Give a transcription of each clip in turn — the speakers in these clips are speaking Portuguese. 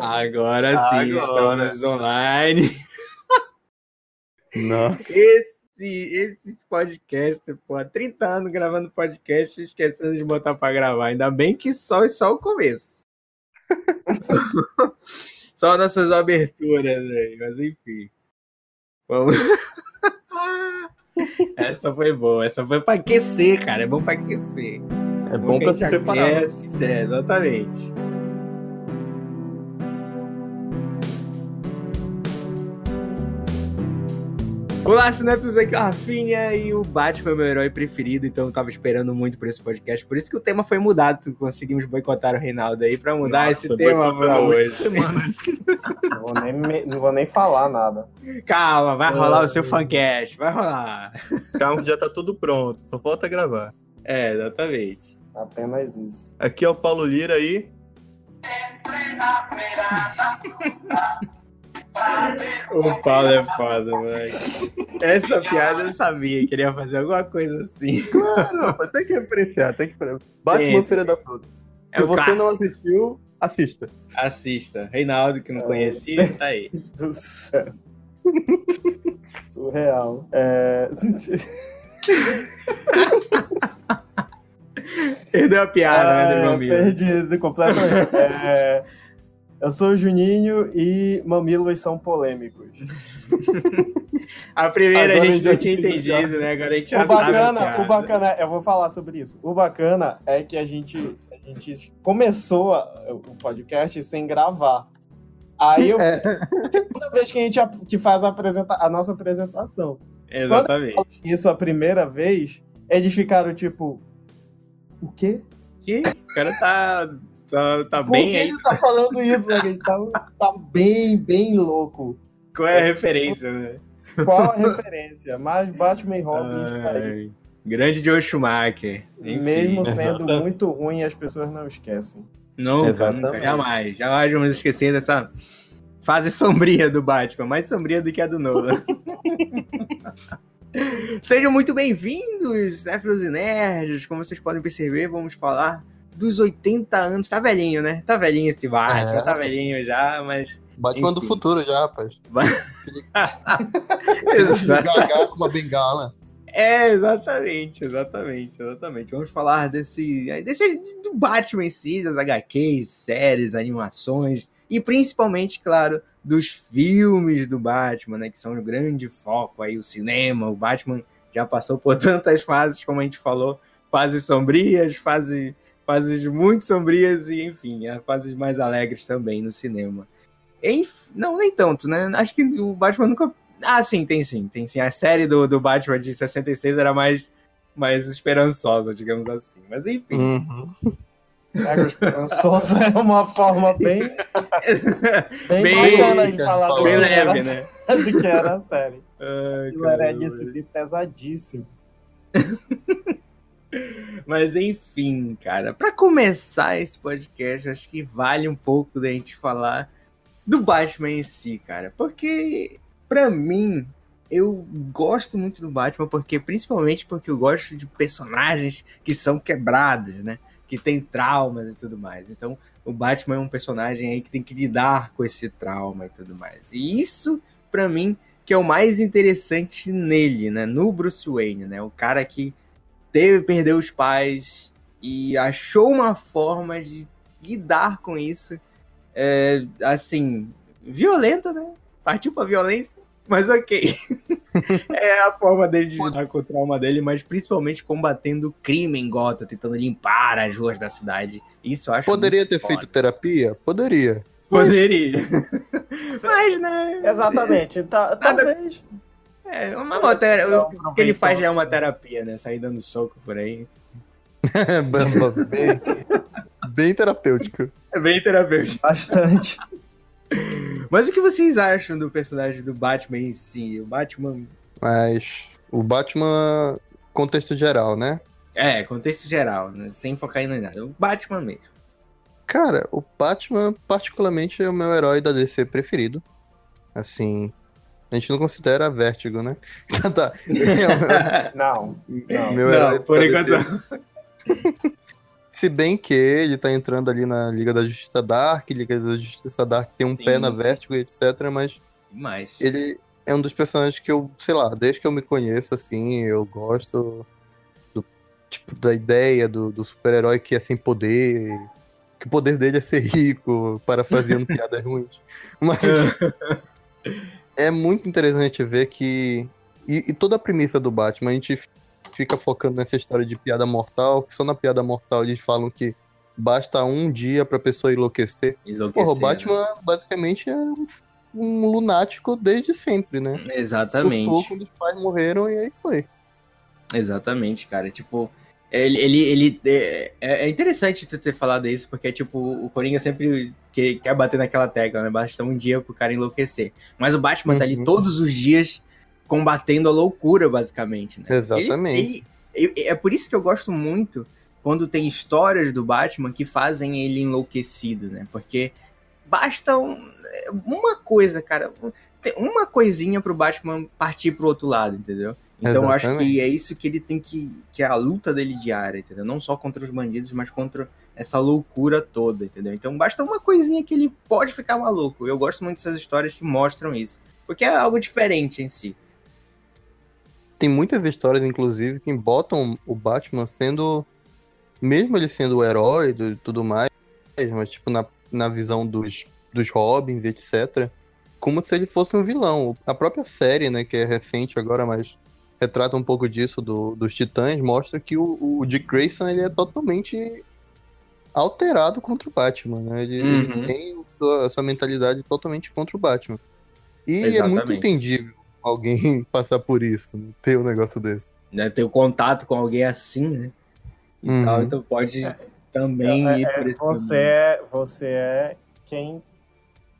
Agora sim, Agora. estamos online. Nossa. Esse, esse podcast, pô, 30 anos gravando podcast, esquecendo de botar pra gravar. Ainda bem que só é só o começo. só nossas aberturas aí, mas enfim. Vamos. essa foi boa, essa foi pra aquecer, cara. É bom pra aquecer. É bom pra se preparar. aquece, É, exatamente. Olá, cinéfilos, aqui é o Rafinha e o Batman é meu herói preferido, então eu tava esperando muito por esse podcast, por isso que o tema foi mudado, conseguimos boicotar o Reinaldo aí pra mudar Nossa, esse tema pra hoje. Não vou nem, me- não vou nem falar nada. Calma, vai rolar o seu fancast, vai rolar. Calma que já tá tudo pronto, só falta gravar. É, exatamente. Apenas isso. Aqui é o Paulo Lira aí. O Paulo é foda, moleque. Essa piada eu sabia que ele ia fazer alguma coisa assim. Não, mas tem que apreciar, tem que apreciar. Batman. Feira da Fruta. É Se o você não clássico. assistiu, assista. Assista. Reinaldo, que não conhecia, tá aí. Do céu. Surreal. É... Perdeu a piada, né, meu amigo? perdido completamente. É, Eu sou o Juninho e mamilos são polêmicos. A primeira Agora a gente não tinha entendi já. entendido, né? Agora a gente já O bacana, sabe. o bacana, eu vou falar sobre isso. O bacana é que a gente, a gente começou a- o podcast sem gravar. Aí eu, É. segunda vez que a gente que faz a, apresenta, a nossa apresentação. Exatamente. Isso a primeira vez, eles ficaram tipo, o quê? Que? O cara tá, tá, tá Por bem que aí. ele tá falando isso? né? Ele tá, tá bem, bem louco. Qual é a referência, né? Qual a referência? Mas Batman e Robin aí. Grande Joe Schumacher. Enfim, Mesmo sendo exatamente. muito ruim, as pessoas não esquecem. Nunca, nunca, jamais. Jamais vamos esquecer dessa fase sombria do Batman, mais sombria do que a do Nolan. Sejam muito bem-vindos, Néfilos e Nerds. Como vocês podem perceber, vamos falar dos 80 anos. Tá velhinho, né? Tá velhinho esse Batman, É. tá velhinho já, mas. Batman do futuro já, rapaz. Gagar com uma bengala. É, exatamente, exatamente, exatamente. Vamos falar desse, desse do Batman em si, das HQs, séries, animações e principalmente, claro, dos filmes do Batman, né, que são o grande foco aí, o cinema, o Batman já passou por tantas fases, como a gente falou, fases sombrias, fase, fases muito sombrias e, enfim, há fases mais alegres também no cinema. Enf- Não, nem tanto, né? Acho que o Batman nunca ah, sim, tem sim, tem sim. A série do, do Batman de 66 era mais, mais esperançosa, digamos assim. Mas enfim. Uhum. Ego esperançoso é uma forma bem, bem, Bem- bacana de falar do Bem que leve, era- né? do que era a série. Ai, Aquilo era subir pesadíssimo. Mas enfim, cara, pra começar esse podcast, acho que vale um pouco da gente falar do Batman em si, cara. Porque, pra mim, eu gosto muito do Batman, porque principalmente porque eu gosto de personagens que são quebrados, né? Que tem traumas e tudo mais. Então, o Batman é um personagem aí que tem que lidar com esse trauma e tudo mais. E isso, pra mim, que é o mais interessante nele, né? No Bruce Wayne, né? O cara que teve perdeu os pais e achou uma forma de lidar com isso. É, assim, violenta, né? Partiu pra violência, mas ok. é a forma dele de lidar com o trauma dele, mas principalmente combatendo o crime em Gotham, tentando limpar as ruas da cidade. Isso eu acho Poderia muito ter foda. feito terapia? Poderia. Poderia. mas, né? Exatamente. Tá, talvez. É, uma, Então, o que ele faz já é uma terapia, né? Sair dando soco por aí. bem, bem terapêutico. É bem terapêutico. Bastante. Mas o que vocês acham do personagem do Batman em si? O Batman. Mas o Batman, contexto geral, né? É, contexto geral, né? sem focar em nada. O Batman mesmo. Cara, o Batman, particularmente, é o meu herói da DC preferido. Assim, a gente não considera Vértigo, né? tá. É Não. Não. meu Não, herói por enquanto. Se bem que ele tá entrando ali na Liga da Justiça Dark, Liga da Justiça Dark tem um Sim. pé na Vertigo, etc, mas Demais. ele é um dos personagens que eu, sei lá, desde que eu me conheço, assim, eu gosto do tipo da ideia do, do super-herói que é sem poder, que o poder dele é ser rico, parafraseando piadas ruins. Mas é muito interessante ver que. E, e toda a premissa do Batman, a gente fica focando nessa história de piada mortal, que só na piada mortal eles falam que basta um dia pra pessoa enlouquecer. Enlouquecer, Porra, o né? Batman basicamente é um, um lunático desde sempre, né? Exatamente. Surtou quando os pais morreram e aí foi. Exatamente, cara. Tipo, ele, ele, ele é, é interessante tu ter falado isso, porque, tipo, o Coringa sempre que- quer bater naquela tecla, né? Basta um dia pro cara enlouquecer. Mas o Batman tá ali Uhum. todos os dias combatendo a loucura, basicamente, né? Exatamente. Ele- ele- é por isso que eu gosto muito quando tem histórias do Batman que fazem ele enlouquecido, né? Porque basta um- uma coisa, cara. Uma coisinha pro Batman partir pro outro lado, entendeu? Então eu acho que é isso que ele tem que. que é a luta dele diária, entendeu? Não só contra os bandidos, mas contra essa loucura toda, entendeu? Então basta uma coisinha que ele pode ficar maluco. Eu gosto muito dessas histórias que mostram isso. Porque é algo diferente em si. Tem muitas histórias, inclusive, que botam o Batman sendo. Mesmo ele sendo o herói e tudo mais, mas tipo, na, na visão dos, dos Robins, etc. Como se ele fosse um vilão. A própria série, né, que é recente agora, mas retrata um pouco disso do, dos Titãs, mostra que o, o Dick Grayson ele é totalmente alterado contra o Batman, né? Ele, ele Uhum. tem sua, a sua mentalidade totalmente contra o Batman. E é muito Exatamente. entendível alguém passar por isso, né? ter um negócio desse. Né? Ter o contato com alguém assim, né? E Uhum. tal, então pode também É, ir é, por esse você, caminho. é, você é quem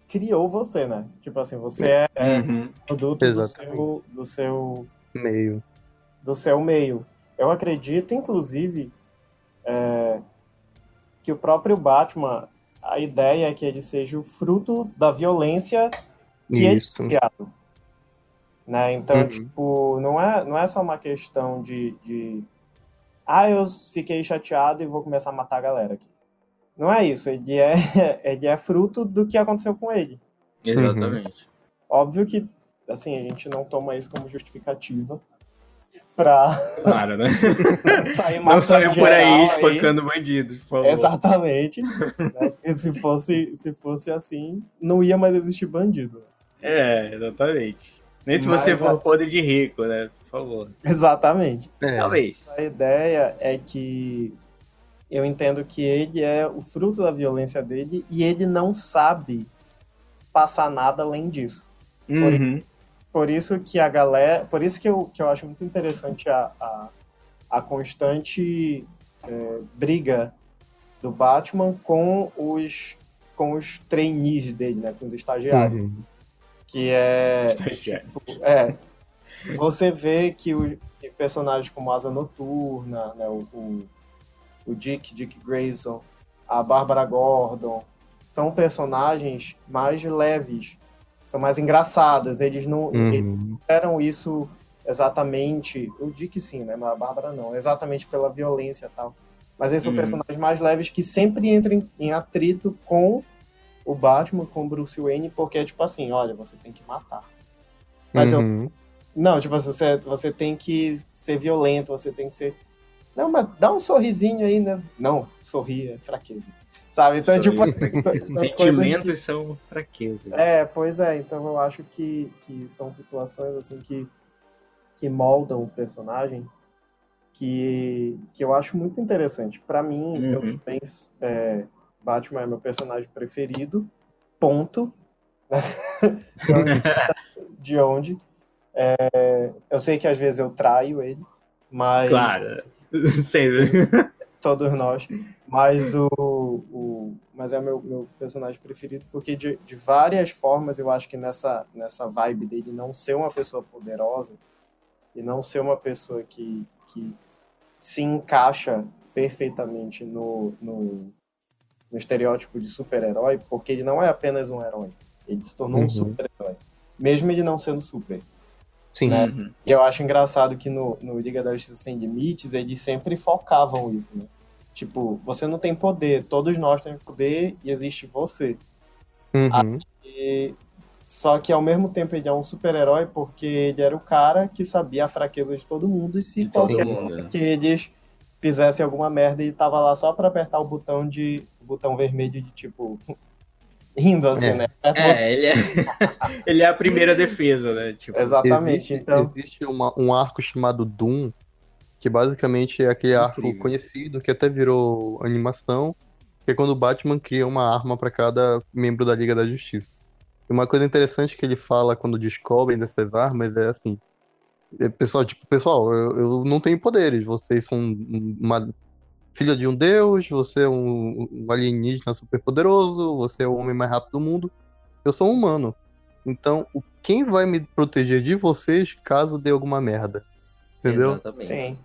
criou você, né? Tipo assim, você é, é Uhum. produto do Exatamente. seu, do seu Meio. do seu meio. Eu acredito, inclusive, é, que o próprio Batman, a ideia é que ele seja o fruto da violência que ele Isso. foi criado. Né? Então, Uhum. tipo, não é, não é só uma questão de, de. Ah, eu fiquei chateado e vou começar a matar a galera aqui. Não é isso. Ele é, ele é fruto do que aconteceu com ele. Exatamente. Óbvio que, assim, a gente não toma isso como justificativa pra Claro, né? sair Não saiu por aí espancando bandidos, por favor. Exatamente. né? Se fosse, se fosse assim, não ia mais existir bandido. É, exatamente. Nem se Mas você a- for podre de rico, né? Por favor. Exatamente. É. Talvez. A ideia é que eu entendo que ele é o fruto da violência dele e ele não sabe passar nada além disso. Uhum. Por isso que a galera. Por isso que eu, que eu acho muito interessante a, a, a constante é, briga do Batman com os, com os trainees dele, né? Com os estagiários. Uhum. Que é. Estagiário. É. Você vê que os personagens como Asa Noturna, né, o, o, o Dick, Dick Grayson, a Bárbara Gordon, são personagens mais leves, são mais engraçados. Eles não eles Uhum. fizeram isso exatamente. O Dick sim, né? Mas a Bárbara não. Exatamente pela violência e tal. Mas eles são Uhum. personagens mais leves que sempre entram em, atrito com o Batman, com o Bruce Wayne, porque é tipo assim, olha, você tem que matar. Mas eu Uhum. não, tipo assim, você, você tem que ser violento, você tem que ser. Não, mas dá um sorrisinho aí, né? Não, sorrir é fraqueza. Sabe? Então, tipo, Sorrir são coisas que- Sentimentos são fraqueza. É, pois é, então eu acho que, que são situações assim que, que moldam o personagem que, que eu acho muito interessante. Pra mim, eu Uhum. também, é, Batman é meu personagem preferido, ponto. De onde? É, eu sei que às vezes eu traio ele, mas Claro. Sempre. todos nós. Mas o, o mas é meu, meu personagem preferido porque de, de várias formas eu acho que nessa nessa vibe dele não ser uma pessoa poderosa e não ser uma pessoa que, que se encaixa perfeitamente no, no, no estereótipo de super-herói, porque ele não é apenas um herói. Ele se tornou Uhum. um super-herói. Mesmo ele não sendo super. Sim. né? Uhum. E eu acho engraçado que no, no Liga da Justiça Sem Limites eles sempre focavam isso, né? Tipo, você não tem poder, todos nós temos poder e existe você. Uhum. E- Só que ao mesmo tempo ele é um super-herói porque ele era o cara que sabia a fraqueza de todo mundo e se De todo qualquer mundo. né? que eles fizessem alguma merda e tava lá só pra apertar o botão de o botão vermelho de tipo rindo assim, É. né? Aperta o É, ele é, ele é a primeira defesa, né? Tipo. Exatamente. Existe, então, existe uma- um arco chamado Doom, que basicamente é aquele arco Incrível. conhecido, que até virou animação, que é quando o Batman cria uma arma para cada membro da Liga da Justiça. E uma coisa interessante que ele fala quando descobrem dessas armas é assim, é, pessoal, tipo, pessoal, eu, eu não tenho poderes, vocês são um- uma filha de um deus, você é um, um alienígena superpoderoso, você é o homem mais rápido do mundo, eu sou um humano. Então, quem vai me proteger de vocês caso dê alguma merda? Entendeu? Exatamente. sim.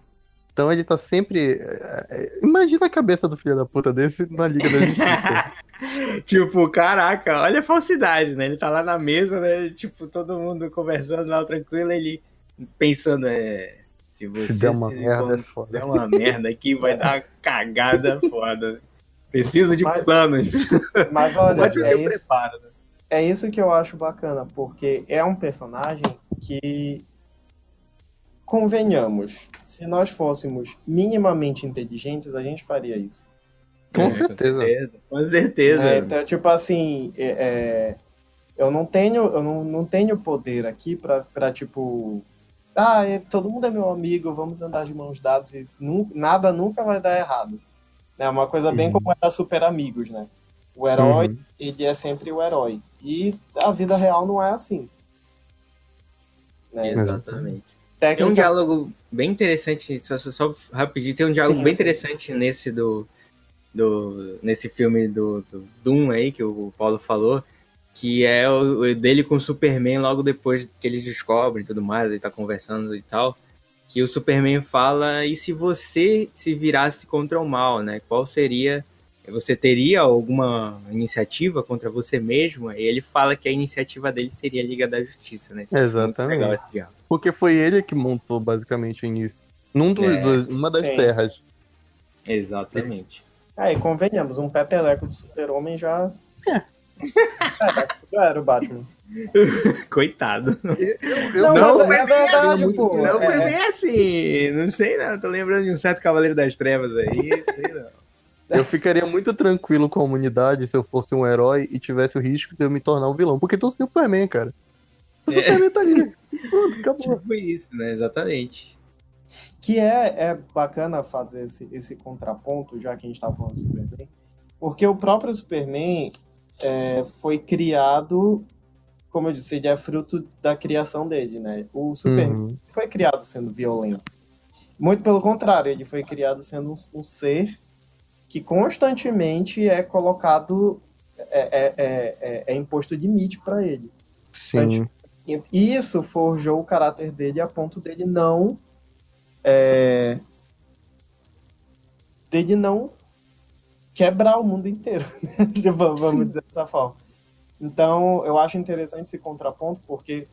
Então ele tá sempre. é, é, Imagina a cabeça do filho da puta desse na Liga da Justiça. Tipo, caraca, olha a falsidade, né? Ele tá lá na mesa, né? Tipo, todo mundo conversando lá tranquilo, ele pensando, é. Se você Se der uma se- merda, é der foda. uma merda aqui, vai dar uma cagada foda. Preciso de Mas- planos. Mas olha, é isso, preparo, né? é isso que eu acho bacana, porque é um personagem que convenhamos, se nós fôssemos minimamente inteligentes, a gente faria isso. Com É, certeza. Com certeza. É, então, tipo assim, é, é, eu não tenho, eu não, não tenho poder aqui pra, pra tipo, ah, é, todo mundo é meu amigo, vamos andar de mãos dadas e nu- nada nunca vai dar errado. É uma coisa bem Uhum. como era Super Amigos, né? O herói, Uhum. ele é sempre o herói. E a vida real não é assim. Né? Exatamente. Técnica- Tem um diálogo bem interessante, só, só, rapidinho, tem um diálogo Sim, bem sim. interessante nesse do, do nesse filme do, do Doom aí que o Paulo falou, que é o, o dele com o Superman logo depois que eles descobrem e tudo mais, ele tá conversando e tal, que o Superman fala, e se você se virasse contra o mal, né? Qual seria você teria alguma iniciativa contra você mesmo? E ele fala que a iniciativa dele seria a Liga da Justiça, né? Isso é Exatamente. legal esse diálogo. Porque foi ele que montou basicamente o início. Num dos, É, dos- uma das sim. terras. Exatamente. É, e convenhamos, um peteleco do super-homem já... É. já era o Batman. Coitado. Eu, Não, não, mas foi é verdade, assim, pô. Não foi É, bem assim. Não sei, não. Tô lembrando de um certo Cavaleiro das Trevas aí. Sei não. Eu ficaria muito tranquilo com a humanidade se eu fosse um herói e tivesse o risco de eu me tornar um vilão. Porque tu é o Superman, cara. O É. Superman tá ali. Pronto, acabou. Tipo isso, né? Exatamente. Que é, é bacana fazer esse, esse contraponto, já que a gente tá falando do Superman, porque o próprio Superman é, foi criado, como eu disse, ele é fruto da criação dele, né? O Superman Uhum. foi criado sendo violento. Muito pelo contrário, ele foi criado sendo um, um ser que constantemente é colocado, é, é, é, é- é imposto limite para ele. Sim. E isso forjou o caráter dele a ponto dele não. é, dele não quebrar o mundo inteiro. Vamos vamos dizer dessa forma. Então, eu acho interessante esse contraponto, porque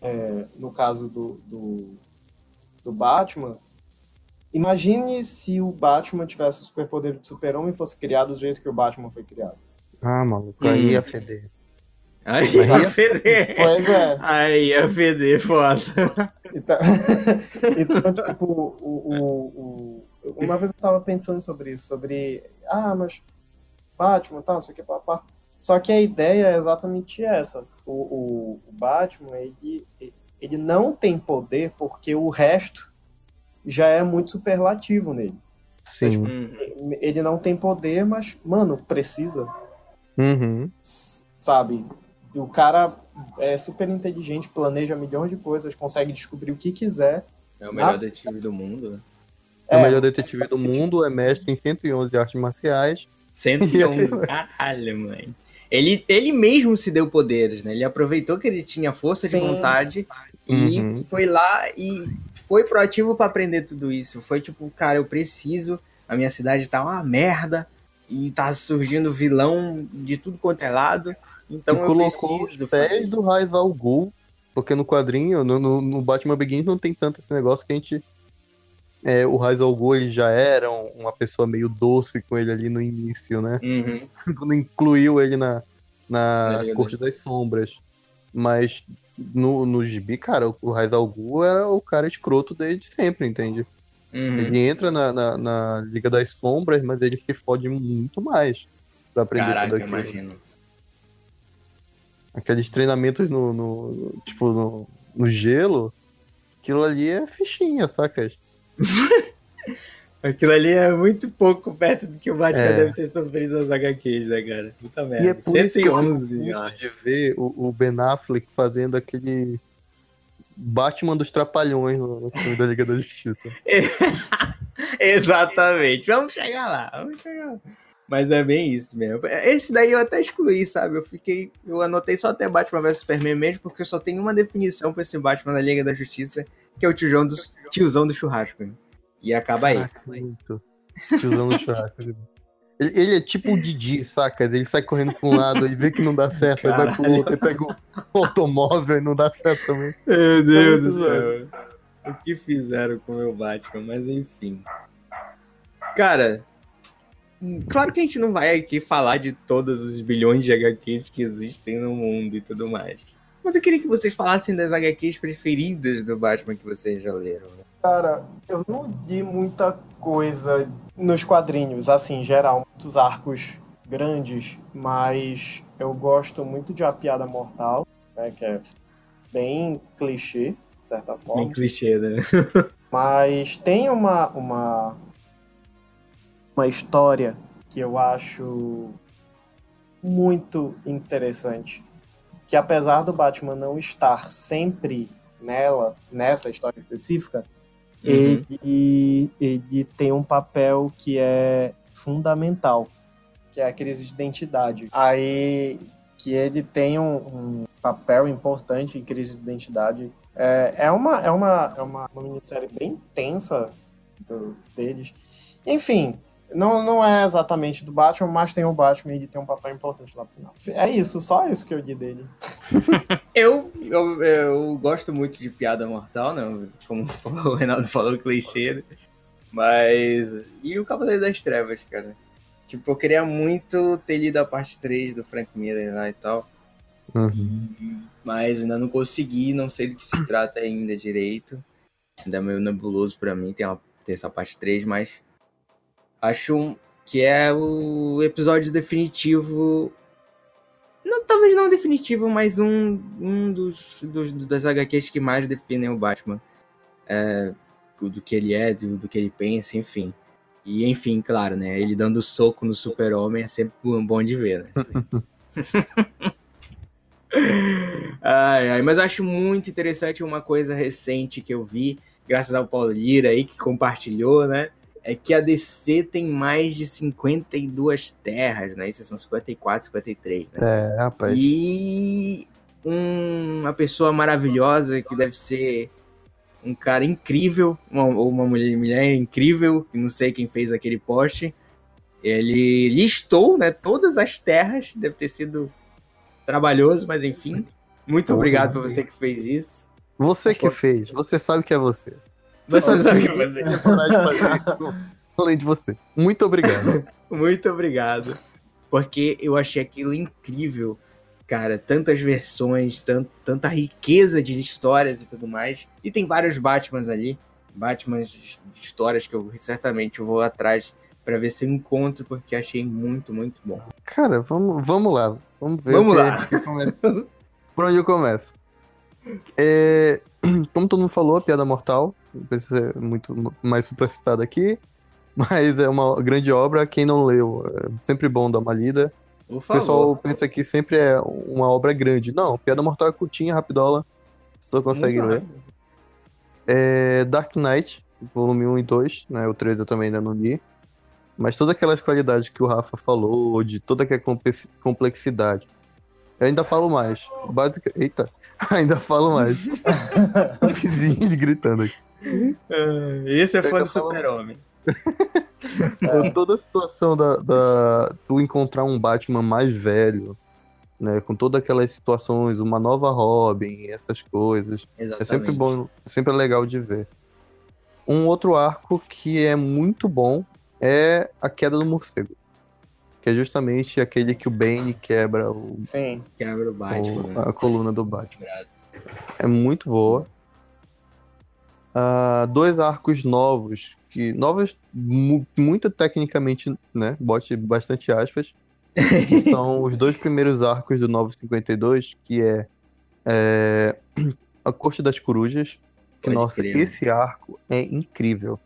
é, no caso do, do, do Batman, imagine se o Batman tivesse o superpoder de super-homem e fosse criado do jeito que o Batman foi criado. Ah, maluco, aí Hum. ia feder. Aí ia ia- feder. Pois é. Aí ia feder, foda. Então, então tipo, o, o, o- uma vez eu tava pensando sobre isso, sobre, ah, mas Batman, tal, não sei o que, papá. Só que a ideia é exatamente essa. O, o, o Batman, ele, ele não tem poder porque o resto já é muito superlativo nele. Sim. Uhum. Ele não tem poder, mas, mano, precisa, Uhum. sabe? O cara é super inteligente, planeja milhões de coisas, consegue descobrir o que quiser. É o melhor Ah. detetive do mundo, né? É o É. melhor detetive do mundo, é mestre em 111 artes marciais. 101, caralho, mano. Ele, ele mesmo se deu poderes, né? Ele aproveitou que ele tinha força de Sim. vontade e Uhum. foi lá e foi proativo pra aprender tudo isso. Foi tipo, cara, eu preciso, a minha cidade tá uma merda e tá surgindo vilão de tudo quanto é lado. Então e eu colocou preciso os pés do Raiz al Ghul, porque no quadrinho, no, no, no Batman Begins não tem tanto esse negócio que a gente é, o Ra's al Ghul ele já era um- uma pessoa meio doce com ele ali no início, né? Uhum. Quando incluiu ele na, Na na Corte das Sombras. Mas no, no gibi, cara, o al Ghul era o cara escroto desde sempre, entende? Uhum. Ele entra na, na, na Liga das Sombras, mas ele se fode muito mais pra aprender Caraca, tudo aquilo. imagino. Aqueles treinamentos no, no- tipo, no, no gelo, aquilo ali é fichinha, sacas? Aquilo ali é muito pouco perto do que o Batman É. deve ter sofrido nas HQs, né, cara? Puta merda. E é por isso que eu 111, acho. de ver o, o Ben Affleck fazendo aquele Batman dos Trapalhões no, no filme da Liga da Justiça. Exatamente. Vamos chegar lá, vamos chegar lá. Mas é bem isso mesmo. Esse daí eu até excluí, sabe? Eu fiquei. Eu anotei só até Batman vs Superman mesmo, porque eu só tenho uma definição pra esse Batman da Liga da Justiça, que é o tiozão do, tiozão do churrasco. E acaba aí. Caraca, muito. Tiozão no churrasco. Ele, ele é tipo o Didi, saca? Ele sai correndo pra um lado e vê que não dá certo, aí vai pro outro, aí pega o automóvel e não dá certo também. Meu Deus do céu. O que fizeram com o meu Batman, mas enfim. Cara, claro que a gente não vai aqui falar de todos os bilhões de HQs que existem no mundo e tudo mais. Mas eu queria que vocês falassem das HQs preferidas do Batman que vocês já leram. Cara, eu não li muita coisa nos quadrinhos, assim, em geral, muitos arcos grandes, mas eu gosto muito de A Piada Mortal, né, que é bem clichê, de certa forma. Bem clichê, né? Mas tem uma, uma, uma história que eu acho muito interessante. Que apesar do Batman não estar sempre nela, nessa história específica, Uhum. ele, ele tem um papel que é fundamental, que é a crise de identidade. Aí que ele tem um, um papel importante em crise de identidade. É, é, uma, é, uma, é uma, uma minissérie bem tensa do- deles. Enfim, não, não é exatamente do Batman, mas tem o Batman e ele tem um papel importante lá no final. É isso, só isso que eu li dele. Eu, eu, eu gosto muito de piada mortal, né? Como o Reinaldo falou, clichê. né? Mas. E o Cavaleiro das Trevas, cara? Tipo, eu queria muito ter lido a parte 3 do Frank Miller lá e tal. Mas ainda não consegui, não sei do que se trata ainda direito. Ainda é meio nebuloso pra mim, tem, uma, tem essa parte 3, mas. Acho um- que é o episódio definitivo não, talvez não definitivo, mas um, um dos, dos das HQs que mais definem o Batman. É, do que ele é, do, do que ele pensa, enfim. E enfim, claro, né? Ele dando soco no super-homem é sempre um bom de ver, né? ai, ai, mas eu acho muito interessante uma coisa recente que eu vi, graças ao Paulo Lira aí, que compartilhou, né? É que a DC tem mais de 52 terras, né? Isso são 54, 53, né? É, rapaz. E um- uma pessoa maravilhosa que deve ser um cara incrível, uma, ou uma mulher, mulher incrível, que não sei quem fez aquele post. Ele listou né, todas as terras, deve ter sido trabalhoso, mas enfim. Muito obrigado por você que fez isso. Você que fez, você sabe que é você. Você sabe sabe que- fazer Além de você. Muito obrigado. Muito obrigado. Porque eu achei aquilo incrível, cara. Tantas versões, tant, tanta riqueza de histórias e tudo mais. E tem vários Batmans ali. Batmans de histórias que eu certamente vou atrás pra ver se eu encontro, porque achei muito, muito bom. Cara, vamos, vamos lá. Vamos ver. Vamos o lá. Por onde eu começo? É, como todo mundo falou, a piada mortal. Precisa ser muito mais supracitado aqui. Mas é uma grande obra. Quem não leu, é sempre bom dar uma lida. O pessoal pensa que sempre é uma obra grande. Não, Piada Mortal é curtinha, rapidola. Só consegue Muito ler. É Dark Knight, volume 1 e 2, né? O 3 eu também ainda não li. Mas todas aquelas qualidades que o Rafa falou, de toda aquela compe- complexidade. Eu ainda falo mais. Básica... Eita, ainda falo mais. Vizinhos gritando aqui. Ah, Esse é É fã do Super-Homem. É. Toda a situação da, da. Tu encontrar um Batman mais velho, né? Com todas aquelas situações, uma nova Robin, essas coisas. É Exatamente. sempre bom, sempre é legal de ver. Um outro arco que é muito bom é a queda do morcego. Que é justamente aquele que o Bane quebra o, Sim. Quebra o Batman. o- né? a coluna do Batman. É muito boa. Ah, dois arcos novos, que novos mu- muito tecnicamente, né? Bote bastante aspas. que são os dois primeiros arcos do 952, que é, é, a Corte das Corujas. Que, Pode nossa, crer, né? esse arco é incrível.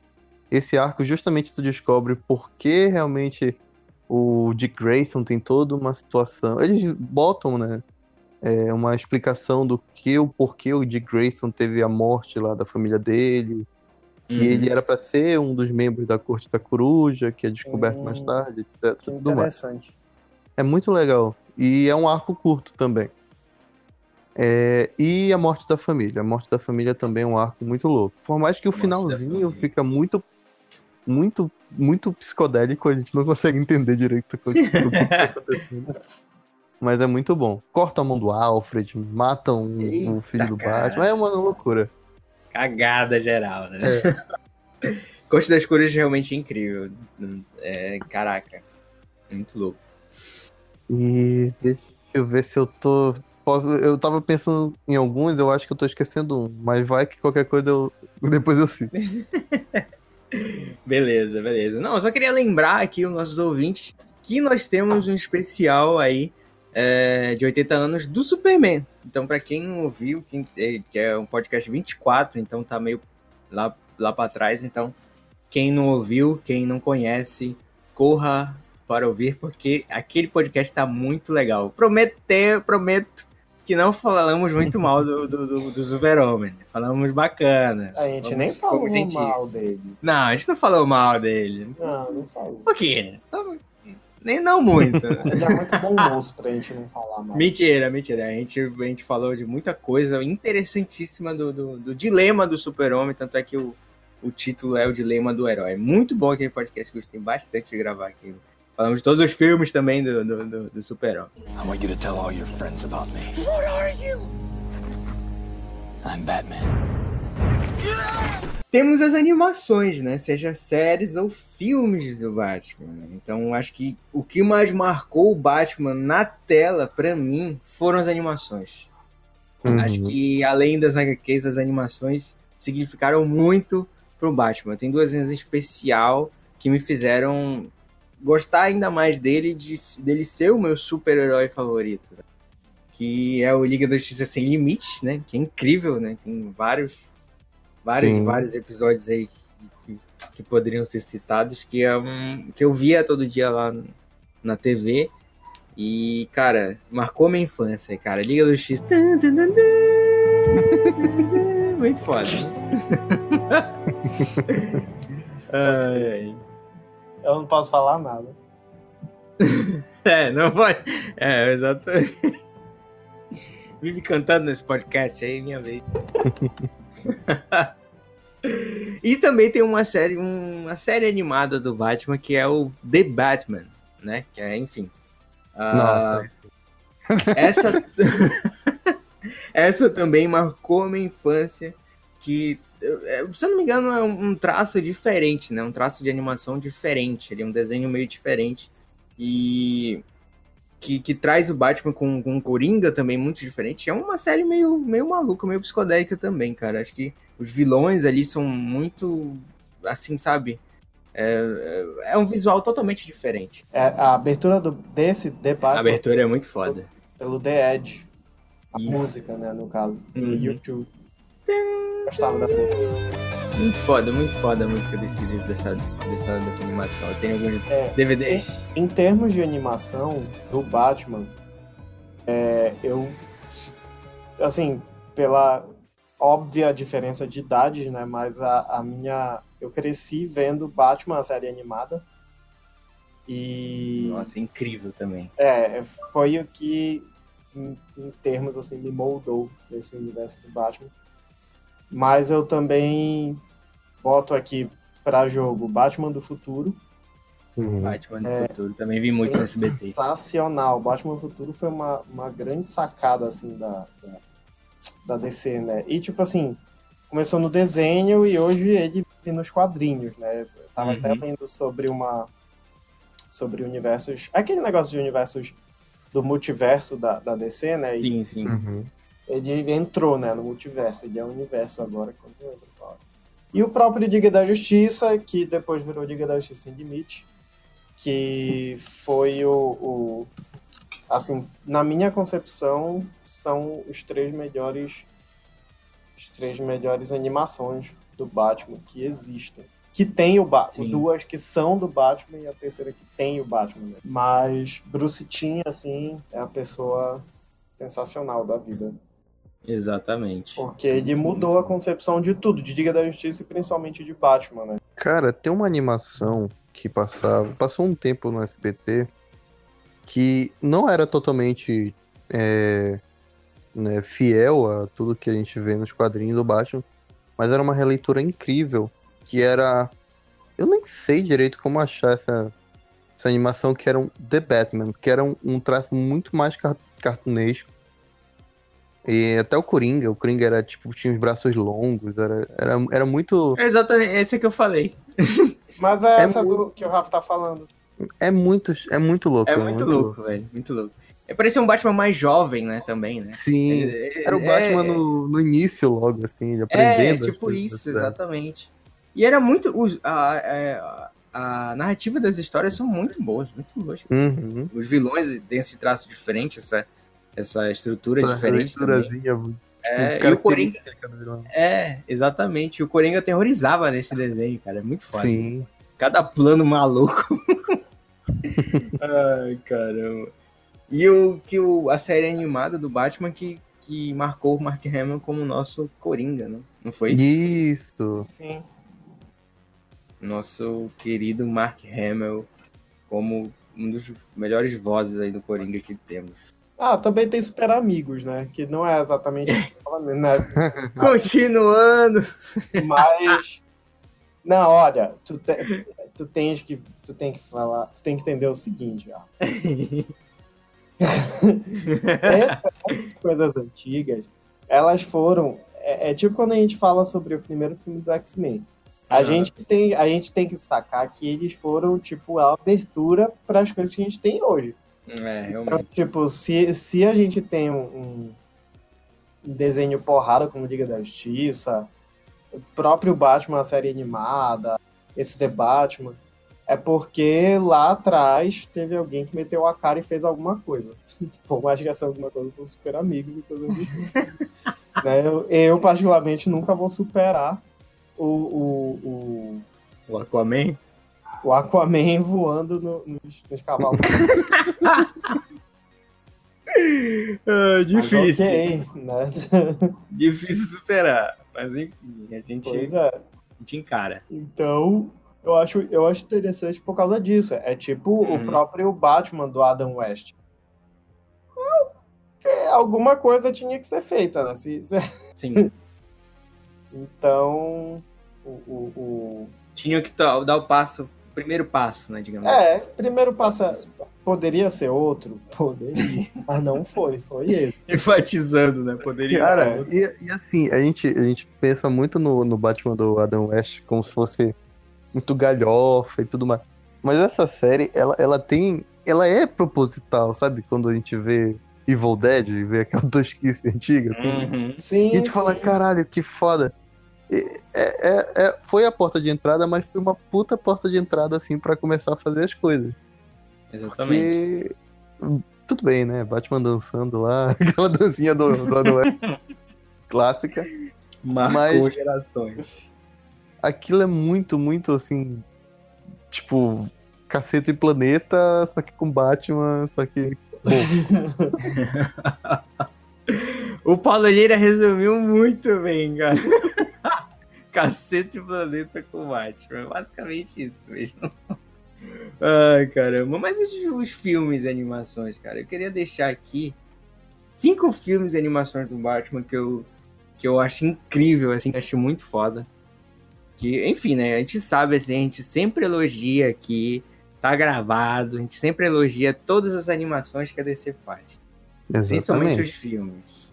Esse arco, justamente, tu descobre por que realmente o Dick Grayson tem toda uma situação. Eles botam, né? É, uma explicação do que o porquê o Dick Grayson teve a morte lá da família dele. Que Uhum. ele era para ser um dos membros da Corte da Coruja, que é descoberto Hum, mais tarde, etc. Que Tudo mais. interessante. É muito legal. E é um arco curto também. É, e a morte da família. A morte da família também é um arco muito louco. Por mais que o finalzinho fica muito, muito, muito psicodélico, a gente não consegue entender direito o que o que tá acontecendo. Mas é muito bom. Corta a mão do Alfred, matam Eita, filho do cara. Batman. É uma loucura. Cagada geral, né? É. Costa das Cores realmente é incrível. É, caraca. É muito louco. E deixa eu ver se eu tô. Posso, eu tava pensando em alguns, eu acho que eu tô esquecendo um, mas vai que qualquer coisa eu. Depois eu cito. Beleza, beleza. Não, eu só queria lembrar aqui os nossos ouvintes que nós temos um especial aí é, de 80 anos do Superman. Então, pra quem não ouviu, quem, é, que é um podcast 24, então tá meio lá, lá pra trás. Então, quem não ouviu, quem não conhece, corra para ouvir, porque aquele podcast tá muito legal. Prometer, prometo que não falamos muito mal do, do, do, do Super-Homem. Falamos bacana. A gente Vamos- nem falou mal dele. Não, a gente não falou mal dele. Não, não falou. Um pouquinho. Só... Nem não muito. Ele é muito bom moço pra gente não falar mal. mentira, mentira. A gente, a gente falou de muita coisa interessantíssima do, do, do dilema do super-homem, tanto é que o, o título é o Dilema do Herói. Muito bom aquele podcast, gostei bastante de gravar aqui. Falamos de todos os filmes também do, do, do, do super-homem. I want you to tell all your friends about me. What are you? I'm Batman. Temos as animações, né? Seja séries ou filmes do Batman. né? Então, acho que o que mais marcou o Batman na tela, pra mim, foram as animações. Acho Uhum. que além das HQs, as animações significaram muito pro Batman. Tem duas em especial que me fizeram gostar ainda mais dele, de, dele ser o meu super-herói favorito. né? Que é o Liga da Justiça Sem Limites, né? Que é incrível, né? Tem vários, vários, Sim. vários episódios aí que, que- que poderiam ser citados, que, é um, que eu via todo dia lá na TV. E, cara, marcou minha infância, cara. Liga do X. Muito foda. ai, ai. Eu não posso falar nada. É, não pode. É, exatamente. Vive cantando nesse podcast aí, minha vez. E também tem uma série, uma série animada do Batman que é o The Batman, né? Que é, enfim. Nossa, essa essa também marcou a minha infância que eh, se eu não me engano é um um traço diferente né? Um traço de animação diferente ele é um desenho meio diferente. E que, que traz o Batman com, com o Coringa também muito diferente. É uma série meio meio maluca meio psicodélica também cara. Acho que os vilões ali são muito assim sabe é, é é um visual totalmente diferente É, a abertura do, desse a debate abertura é muito foda pelo The Edge. A Isso. música, né, no caso. Do Uhum. YouTube. Gostava da música. Muito foda, muito foda a música desse, dessa, dessa, dessa animação. Tem alguns É, DVDs. Em termos de animação do Batman, é, eu, assim, pela óbvia diferença de idade, né, mas a, a minha, eu cresci vendo Batman, a série animada, e Nossa, incrível também. é, foi o que, em, em termos assim, me moldou nesse universo do Batman. Mas eu também boto aqui para jogo Batman do Futuro, Uhum. Batman do Futuro. Também vi muito no SBT. Sensacional. Batman do Futuro foi uma, uma grande sacada, assim, da, da, da DC, né? E, tipo assim, começou no desenho e hoje ele que nos quadrinhos, né? Eu tava até Uhum. lendo sobre uma. sobre universos. Aquele negócio de universos do multiverso da, da DC, né? E Sim, sim. Uhum. ele entrou, né, no multiverso. Ele é um universo agora, que eu lembro é. E o próprio Liga da Justiça, que depois virou Liga da Justiça Sem Limite, que foi o, o- Assim, na minha concepção, são os três melhores. Os três melhores animações do Batman que existem. Que tem o Batman. Sim. Duas que são do Batman e a terceira que tem o Batman. né? Mas Bruce Timm, assim, é a pessoa sensacional da vida. Exatamente. Porque ele mudou a concepção de tudo, de Liga da Justiça e principalmente de Batman, né? Cara, tem uma animação que passava, passou um tempo no SBT que não era totalmente é, né, fiel a tudo que a gente vê nos quadrinhos do Batman, mas era uma releitura incrível, que era... Eu nem sei direito como achar essa, essa animação, que era um The Batman, que era um, um traço muito mais car cartunesco. E até o Coringa, o Coringa era tipo, tinha os braços longos, era, era, era muito... É exatamente, esse que eu falei. Mas é, É essa muito- do que o Rafa tá falando. É muito, é muito louco. É muito louco, velho. Muito louco. É parecia um Batman mais jovem, né? Também, né? Sim. É- Era o é- Batman no, no início, logo, assim, É, aprendendo. as tipo isso, cidade. exatamente. E era muito. A, a, a narrativa das histórias são muito boas, muito boas. Uhum. Os vilões têm esse traço diferente, essa, essa estrutura Essa diferente. É, e o Coringa. É, exatamente. E o Coringa aterrorizava nesse desenho, cara. É muito foda. Sim. Cada plano maluco. Ai, caramba. E o que o, a série animada do Batman que, que marcou o Mark Hamill como nosso Coringa, né? Não foi isso? Isso. Sim. Nosso querido Mark Hamill como um dos melhores vozes aí do Coringa que temos. Ah, também tem Super Amigos, né? Que não é exatamente né? Continuando. Mas. Não, olha, tu, te- tu tens que. Tu tem que falar. Tu tem que entender o seguinte, ó. Essas coisas antigas, elas foram. É, é tipo quando a gente fala sobre o primeiro filme do X-Men. A, Ah. gente tem, a gente tem que sacar que eles foram, tipo, a abertura para as coisas que a gente tem hoje. É, Então, tipo, se, se a gente tem um, um desenho porrada como Liga da Justiça, o próprio Batman, a série animada, esse The Batman, é porque lá atrás teve alguém que meteu a cara e fez alguma coisa. Por mais que essa alguma coisa fosse super amigos e coisas assim. né? eu, eu, particularmente, nunca vou superar o, o, o, O Aquaman. o Aquaman voando no- nos, nos cavalos. Ah, Mas difícil. ok, né? Difícil superar. Mas enfim, a gente, Pois é. Gente encara. Então, eu acho, eu acho interessante por causa disso. É tipo Uhum. o próprio Batman do Adam West. Alguma coisa tinha que ser feita, né? Se- se- Sim. Então, o, o, o- Tinha que dar o passo, primeiro passo, né, digamos assim. É, primeiro passo é- poderia ser outro? Poderia. Mas não foi, foi esse. Enfatizando, né? Poderia. Cara, e, e assim, a gente, a gente pensa muito no, no Batman do Adam West como se fosse muito galhofa e tudo mais. Mas essa série, ela, ela tem. Ela é proposital, sabe? Quando a gente vê Evil Dead, vê aquela tosquice antiga, assim. Uhum. Sim, E a gente fala, sim. caralho, que foda. É- é- é- foi a porta de entrada, mas foi uma puta porta de entrada, assim, pra começar a fazer as coisas. Exatamente. Porque. Tudo bem, né? Batman dançando lá, aquela dancinha do, do West clássica. Marcou mas- gerações. Aquilo é muito, muito assim. Tipo, cacete e planeta, só que com Batman, só que. O Paulo Lira resumiu muito bem, cara. Cacete planeta com Batman. Basicamente isso mesmo. Ai, caramba. Mas os, filmes e animações, cara? Eu queria deixar aqui cinco filmes e animações do Batman que eu, que eu acho incrível, assim, que eu acho muito foda. Que, enfim, né? A gente sabe, assim, a gente sempre elogia aqui, tá gravado, a gente sempre elogia todas as animações que a DC faz. Principalmente os exatamente. filmes.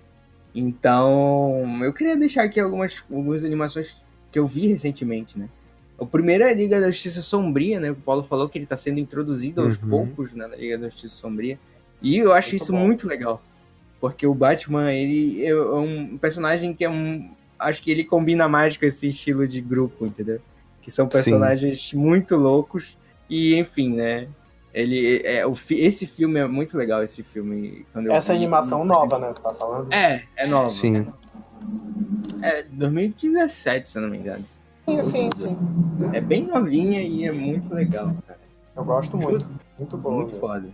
Então, eu queria deixar aqui algumas, algumas animações que eu vi recentemente, né? O primeiro é a Liga da Justiça Sombria, né? O Paulo falou que ele tá sendo introduzido aos Uhum. poucos né, na Liga da Justiça Sombria. E eu acho Muito isso bom. muito legal. Porque o Batman, ele é um personagem que é um. Acho que ele combina mais com esse estilo de grupo, entendeu? Que são personagens muito loucos. E, enfim, né? Ele é o fi- esse filme é muito legal esse filme. Quando eu Essa vi, animação eu nova, né? Você tá falando? É, é nova. Sim. É 2017, se eu não me engano. Sim, sim, sim. É bem novinha e é muito legal, cara. Eu gosto muito. Muito bom. Muito foda.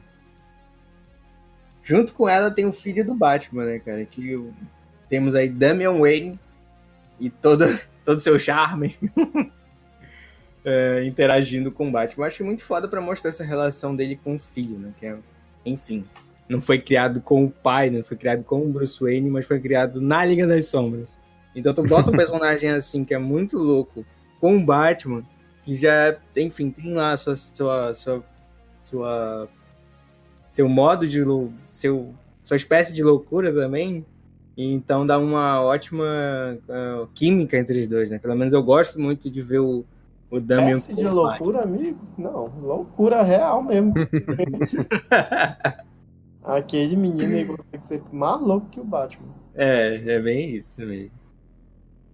Junto com ela tem o filho do Batman, né, cara? Que temos aí Damian Wayne e todo todo seu charme é, interagindo com o Batman. Eu acho muito foda pra mostrar essa relação dele com o filho, né? Que é, enfim, não foi criado com o pai, não foi criado com o Bruce Wayne, mas foi criado na Liga das Sombras. Então tu bota um personagem assim que é muito louco com o Batman, que já, enfim, tem lá sua, sua, sua, sua seu modo de seu sua espécie de loucura também. Então dá uma ótima ah, química entre os dois, né? Pelo menos eu gosto muito de ver o, o Damian Espécie de loucura, amigo? Não, loucura real mesmo. Aquele menino aí consegue ser mais louco que o Batman. É, é bem isso mesmo.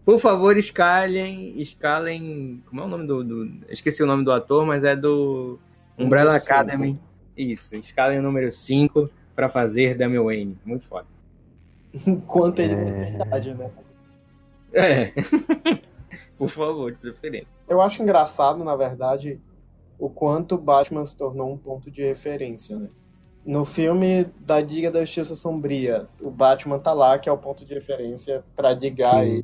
Por favor, escalem. Escalem. Como é o nome do. do- esqueci o nome do ator, mas é do Umbrella Número cinco. Academy. Isso, escalem o número 5 pra fazer Damian Wayne. Muito foda. Enquanto ele É. verdade, né? É. Por favor, de preferência. Eu acho engraçado, na verdade, o quanto o Batman se tornou um ponto de referência, né? No filme da Liga da Justiça Sombria, o Batman tá lá, que é o ponto de referência pra ligar Sim.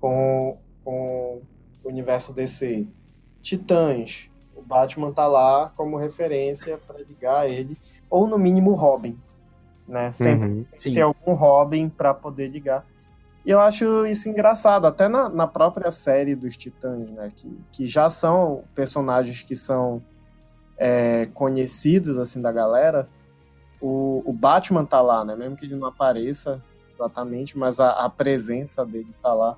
Com, com o universo DC. Titãs, o Batman tá lá como referência pra ligar ele, ou no mínimo Robin, né? Sempre Uhum. Ter algum Robin pra poder ligar. E eu acho isso engraçado, até na, na própria série dos Titãs, né? Que, que já são personagens que são é, conhecidos, assim, da galera. O, o Batman tá lá, né? Mesmo que ele não apareça exatamente, mas a, a presença dele tá lá.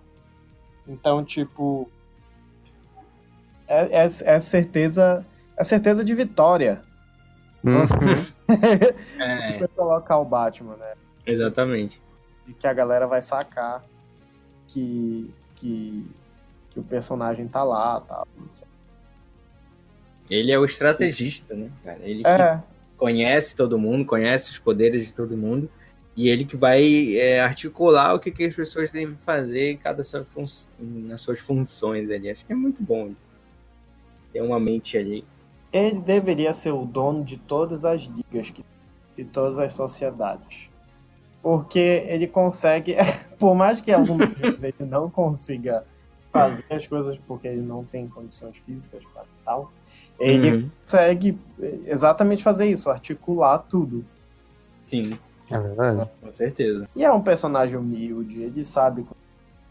Então, tipo... É, é, é certeza... É certeza de vitória. Você, É, você colocar o Batman, né? exatamente. de que a galera vai sacar que, que, que o personagem tá lá, tá? Ele é o estrategista, né, cara? Ele que É, conhece todo mundo, conhece os poderes de todo mundo. E ele que vai é, articular o que, que as pessoas devem fazer em cada sua nas suas funções ali. Acho que é muito bom isso. Tem uma mente ali. ele deveria ser o dono de todas as ligas, que- de todas as sociedades. Porque ele consegue, por mais que algumas vezes ele não consiga fazer as coisas porque ele não tem condições físicas para tal, ele Uhum. consegue exatamente fazer isso, articular tudo. Sim, É verdade. com certeza. E é um personagem humilde, ele sabe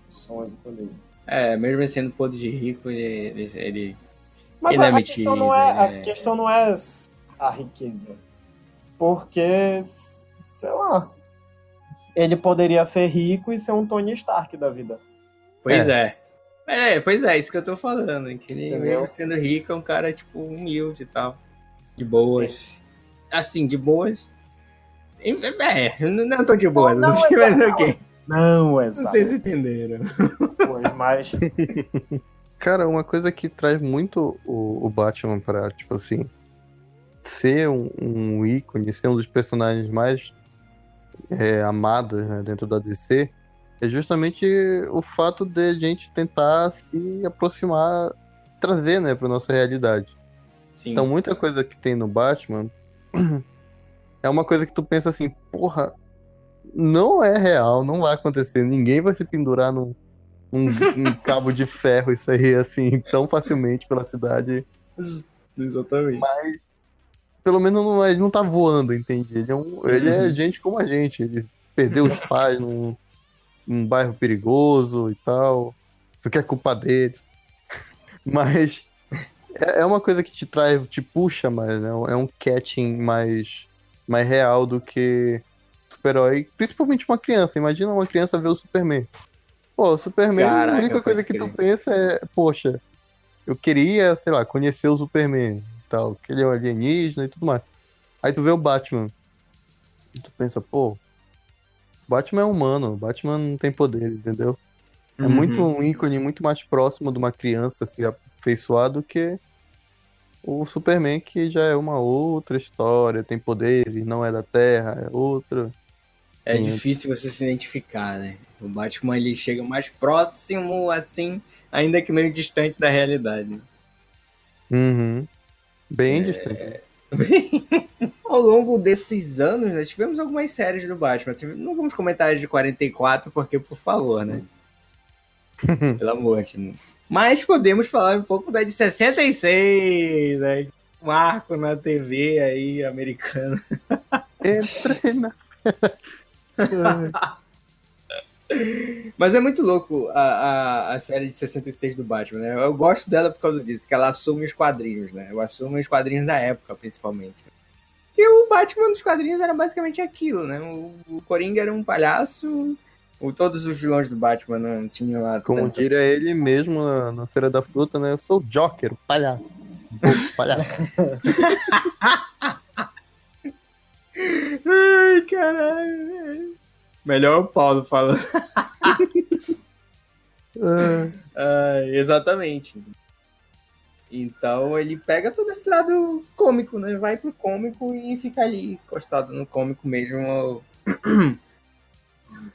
são as coisas dele. É, mesmo ele sendo podre de rico, ele, ele, ele- Mas Ele a, é a questão não é, metido, a é. questão não é a riqueza. Porque, sei lá, ele poderia ser rico e ser um Tony Stark da vida. Pois é. é. pois é, isso que eu tô falando. Que ele, Entendeu? mesmo sendo rico, é um cara, tipo, humilde e tal. De boas. Assim, de boas. É, não tô de boas, Não, assim, não, mas exato. ok. Não, é Não sei se entenderam. mas Cara, uma coisa que traz muito o, o Batman pra, tipo assim, ser um, um ícone, ser um dos personagens mais é, amados né, dentro da DC, é justamente o fato de a gente tentar se aproximar, trazer, né, pra nossa realidade. Sim. Então, muita coisa que tem no Batman é uma coisa que tu pensa assim, porra, não é real, não vai acontecer, ninguém vai se pendurar num, num- num cabo de ferro isso aí, assim, tão facilmente pela cidade. Exatamente. Pelo menos não, ele não tá voando, entende? Ele é, um, ele é Uhum. gente como a gente, ele perdeu os pais num, num bairro perigoso e tal. Isso que é culpa dele. Mas é é uma coisa que te traz, te puxa mais, né? É um catching mais, mais real do que super-herói. Principalmente uma criança. Imagina uma criança ver o Superman. Pô, o Superman, Caraca, a única coisa que tu crer. pensa é, poxa, eu queria, sei lá, conhecer o Superman tal, que ele é um alienígena e tudo mais. Aí tu vê o Batman. E tu pensa, pô, Batman é humano, Batman não tem poder, entendeu? É Uhum. muito um ícone muito mais próximo de uma criança se afeiçoar do que o Superman, que já é uma outra história, tem poderes, não é da Terra, é outra. É Sim. difícil você se identificar, né? O Batman ele chega mais próximo, assim, ainda que meio distante da realidade. Uhum. É. Bem distante. Ao longo desses anos, nós tivemos algumas séries do Batman. Não vamos comentar de 44, porque, por favor, né? Pelo amor de Deus. Mas podemos falar um pouco da de 66, né? Marco na TV aí, americana. Entrei na. Mas é muito louco a, a, a série de 66 do Batman, né? Eu gosto dela por causa disso, que ela assume os quadrinhos, né? Eu assumo os quadrinhos da época, principalmente. Que o Batman dos quadrinhos era basicamente aquilo, né? O, o Coringa era um palhaço, o, todos os vilões do Batman não tinham lá Como tanta- diria ele mesmo na, na Feira da Fruta, né? Eu sou o Joker, o palhaço. O palhaço. Ai, caralho. Melhor o Paulo falando. Ah, Ah, exatamente. Então ele pega todo esse lado cômico, né? Vai pro cômico e fica ali, encostado no cômico mesmo,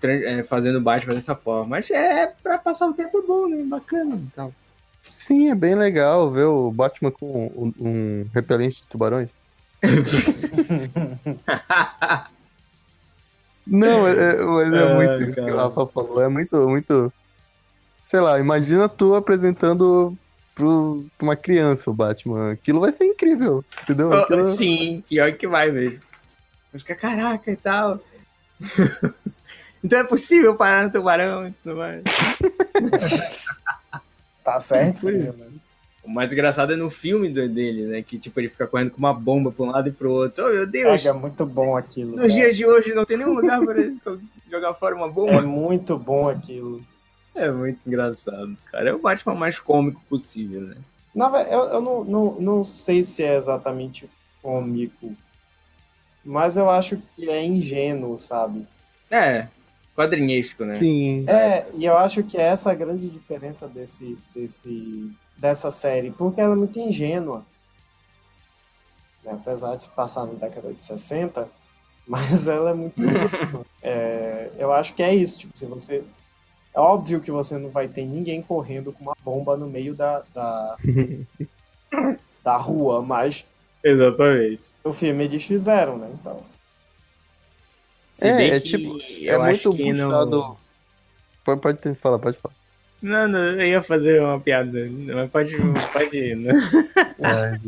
é, fazendo Batman dessa forma. Mas é pra passar o tempo bom, né? Bacana e tal. Sim, é bem legal ver o Batman com um, um repelente de tubarões. Não, é, é, mas é muito isso que o. Rafa falou. É muito, muito. Sei lá, imagina tu apresentando pro, pra uma criança o Batman. Aquilo vai ser incrível, entendeu? Aquilo- Sim, pior que vai mesmo. Vai ficar, caraca e tal. então é possível parar no tubarão e tudo mais. Tá certo? Né? O mais engraçado é no filme dele, né? Que tipo, ele fica correndo com uma bomba pra um lado e pro outro. Oh, meu Deus! É muito bom aquilo. Nos cara. dias de hoje não tem nenhum lugar para jogar fora uma É bomba. muito bom aquilo. É muito engraçado, cara. É o Batman mais cômico possível, né? Na eu, eu não, não, não sei se é exatamente cômico, mas eu acho que é ingênuo, sabe? É, quadrinhesco, né? Sim. É, e eu acho que é essa a grande diferença desse, desse, dessa série, porque ela é muito ingênua. Né? Apesar de se passar na década de 60, mas ela é muito. É, eu acho que é isso. Tipo, se você. É óbvio que você não vai ter ninguém correndo com uma bomba no meio da, da, da rua, mas Exatamente. o filme eles fizeram, né? Então. Se É, bem é que tipo- eu é acho muito que não- puxado. Pode, pode ter- falar, pode falar. Não, não, eu ia fazer uma piada, mas pode, pode ir, né? Ai.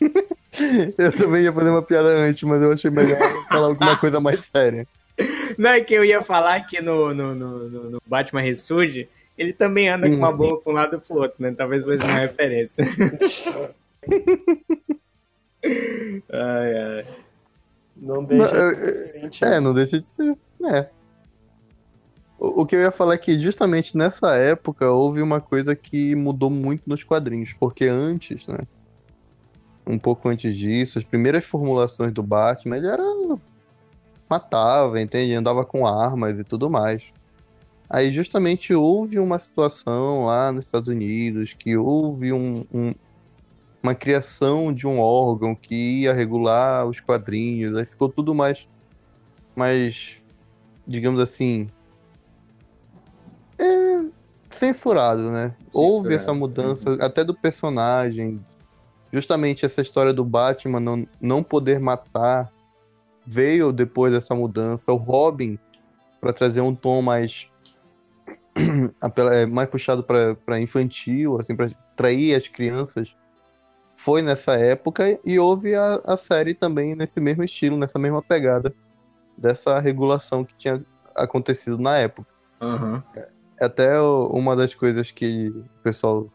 Eu também ia fazer uma piada antes, mas eu achei melhor falar alguma coisa mais séria. Não é que eu ia falar que no, no, no, no- no Batman Ressurge, ele também anda com uma Hum. bomba pra um lado e pro outro, né? Talvez seja uma referência. ai, ai. Não Não, deixa eu- de eu- sentir. É, não deixa de ser. É. O, o que eu ia falar é que justamente nessa época houve uma coisa que mudou muito nos quadrinhos, porque antes, né? Um pouco antes disso, as primeiras formulações do Batman, ele era. matava, entende? Andava com armas e tudo mais. Aí justamente houve uma situação lá nos Estados Unidos que houve um- um, uma criação de um órgão que ia regular os quadrinhos, aí ficou tudo mais, mais digamos assim, é, censurado, né? Houve essa mudança até do personagem, justamente essa história do Batman não, não poder matar veio depois dessa mudança. O Robin, para trazer um tom mais é, mais puxado para infantil, assim, para atrair as crianças, foi nessa época e houve a, a série também nesse mesmo estilo, nessa mesma pegada dessa regulação que tinha acontecido na época. Aham. Até uma das coisas que o pessoal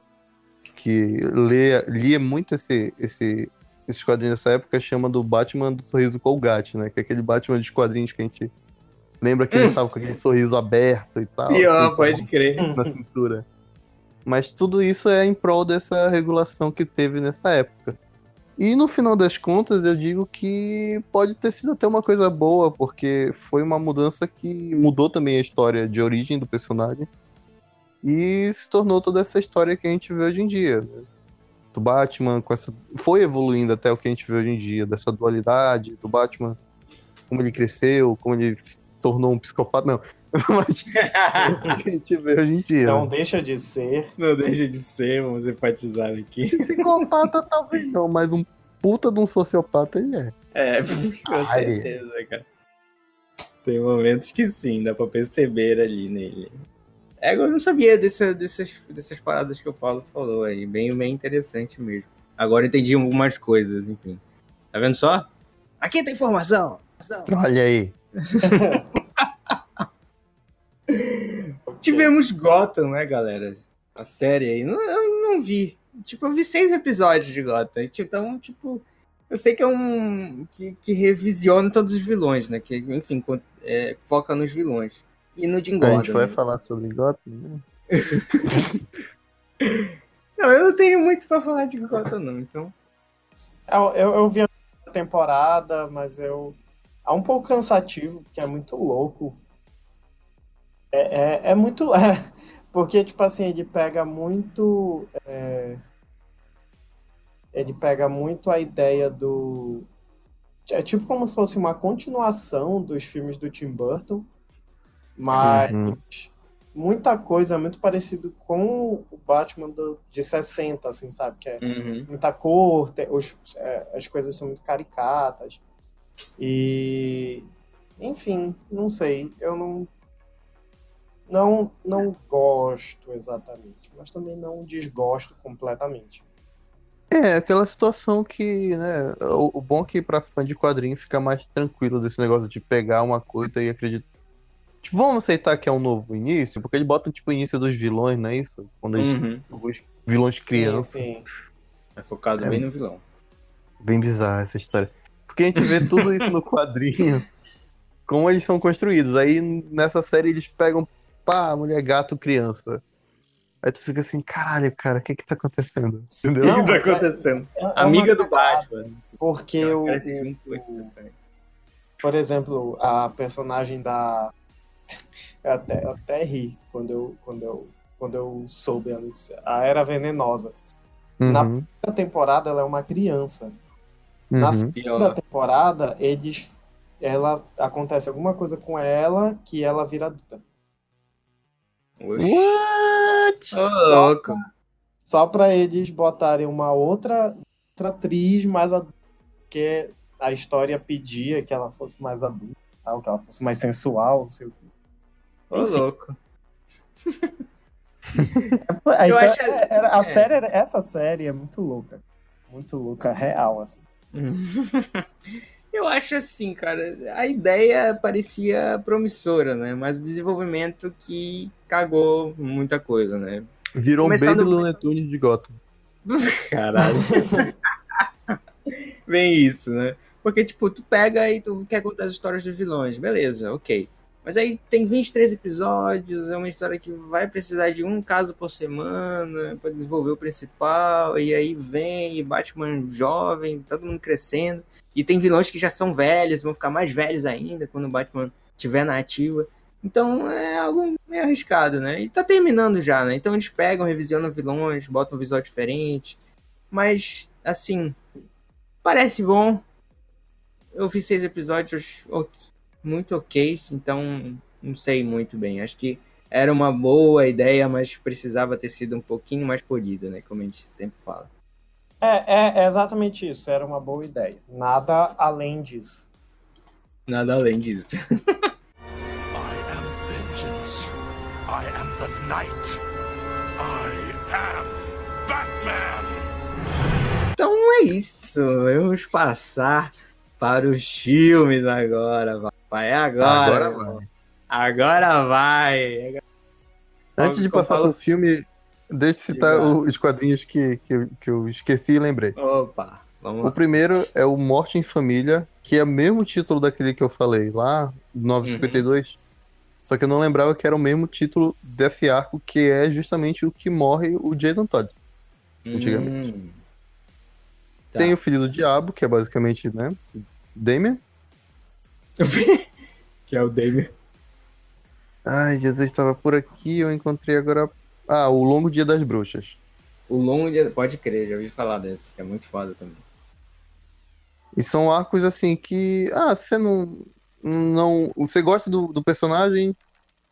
que lê, lia muito esse, esse, esses quadrinhos dessa época chama do Batman do sorriso Colgate, né? Que é aquele Batman dos quadrinhos que a gente lembra que ele tava com aquele sorriso aberto e tal. Pior, assim, pode crer. na cintura. Mas tudo isso é em prol dessa regulação que teve nessa época. E no final das contas, eu digo que pode ter sido até uma coisa boa, porque foi uma mudança que mudou também a história de origem do personagem e se tornou toda essa história que a gente vê hoje em dia. né? Do Batman, com essa... foi evoluindo até o que a gente vê hoje em dia, dessa dualidade do Batman, como ele cresceu, como ele se tornou um psicopata. Não, mas a gente vê hoje em dia. Não deixa de ser. Não deixa de ser, vamos enfatizar aqui. Psicopata talvez não, mas um puta de um sociopata ele é. É, com Ai. certeza, cara. Tem momentos que sim, dá pra perceber ali nele. É, eu não sabia dessa, dessas, dessas paradas que o Paulo falou aí. Bem, bem interessante mesmo. Agora eu entendi algumas coisas, enfim. Tá vendo só? Aqui tem informação! Olha aí. Tivemos Gotham, né, galera? A série aí. Não, eu não vi. Tipo, eu vi seis episódios de Gotham. Então, tipo, eu sei que é um. que, que revisiona todos os vilões, né? Que, enfim, é, foca nos vilões. E no Jim A Gordon. gente vai né? falar sobre Gotham. né? Não, eu não tenho muito pra falar de Gotham, não. Então. Eu, eu, eu vi a temporada, mas eu. É um pouco cansativo, porque é muito louco. É, é, é muito. É, porque, tipo assim, ele pega muito. é, ele pega muito a ideia do. É tipo como se fosse uma continuação dos filmes do Tim Burton, mas Uhum. muita coisa muito parecido com o Batman do, de 60, assim, sabe? Que é Uhum. muita cor, te- os- é, as coisas são muito caricatas. E, enfim, não sei, eu não, não, não gosto exatamente, mas também não desgosto completamente. É, aquela situação que, né, o, o bom é que pra fã de quadrinho fica mais tranquilo desse negócio de pegar uma coisa e acreditar. Tipo, vamos aceitar que é um novo início, porque eles botam, tipo, o início dos vilões, não é isso? Quando eles, Uhum. os vilões crianças. Sim, sim. É focado É. bem no vilão. Bem bizarra essa história. Porque a gente vê tudo isso no quadrinho, como eles são construídos. Aí nessa série eles pegam, pá, mulher, gato, criança. Aí tu fica assim, caralho, cara, o que que tá acontecendo? Entendeu? O Não, que tá é- acontecendo? É uma Amiga do Batman. Porque o, basicamente. por exemplo, a personagem da. Eu até, eu até ri quando eu, quando, eu, quando eu soube a notícia. A Era Venenosa. Na Uhum, primeira temporada ela é uma criança. Na uhum. segunda Pior. temporada, eles. Ela acontece alguma coisa com ela que ela vira adulta. Oxi. What? Ô, louco. Só pra eles botarem uma outra, outra atriz mais adulta. Porque a história pedia que ela fosse mais adulta, tal, que ela fosse mais sensual, não sei o quê. Ô, louco. Ah, Eu então, acho- é- era- a é. série, era- essa série é muito louca. Muito louca, real, assim. Eu acho assim, cara, a ideia parecia promissora, né? Mas o desenvolvimento que cagou muita coisa, né? Virou um Começando- Baby Looney Tunes de Gotham. Caralho. Bem isso, né? Porque, tipo, tu pega e tu quer contar as histórias dos vilões, beleza, ok. Mas aí tem 23 episódios, é uma história que vai precisar de um caso por semana pra desenvolver o principal, e aí vem e Batman jovem, todo mundo crescendo, e tem vilões que já são velhos, vão ficar mais velhos ainda quando o Batman estiver na ativa. Então é algo meio arriscado, né? E tá terminando já, né? Então eles pegam, revisionam vilões, botam um visual diferente. Mas, assim, parece bom. Eu vi seis episódios ok- muito ok, então não sei muito bem. Acho que era uma boa ideia, mas precisava ter sido um pouquinho mais polida, né? Como a gente sempre fala. É, é, é exatamente isso, era uma boa ideia. Nada além disso. Nada além disso. I am vengeance. I am the night. I am Batman. Então é isso. Vamos passar para os filmes agora, papai. Agora. Agora vai. Agora vai. Antes de passar fala- pro filme, deixa eu citar o- os quadrinhos que, que, eu- que eu esqueci e lembrei. Opa, vamos O lá. primeiro é o Morte em Família, que é o mesmo título daquele que eu falei lá, 952. Só que eu não lembrava que era o mesmo título desse arco, que é justamente o que morre o Jason Todd. Antigamente. Hum. Tá. Tem o Filho do Diabo, que é basicamente, né? Damien. que é o Damien. Ai, Jesus estava por aqui, eu encontrei agora. Ah, o Longo Dia das Bruxas. O Longo Dia... Pode crer, já ouvi falar desse, que é muito foda também. E são arcos assim que. Ah, você não. não você gosta do, do personagem,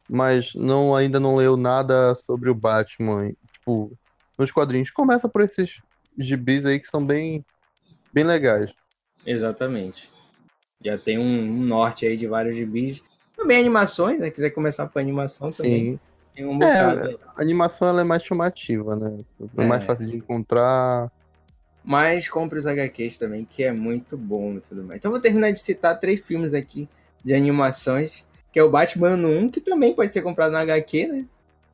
mas não ainda não leu nada sobre o Batman. Tipo, nos quadrinhos. Começa por esses gibis aí que são bem, bem legais. Exatamente. Já tem um, norte aí de vários gibis. Também animações, né? Quiser começar por animação também. Sim. Tem um bocado. aí. A animação ela é mais chamativa, né? É, É. mais fácil de encontrar. Mas compre os HQs também, que é muito bom e tudo mais. Então vou terminar de citar três filmes aqui de animações, que é o Batman ano 1, que também pode ser comprado na HQ, né?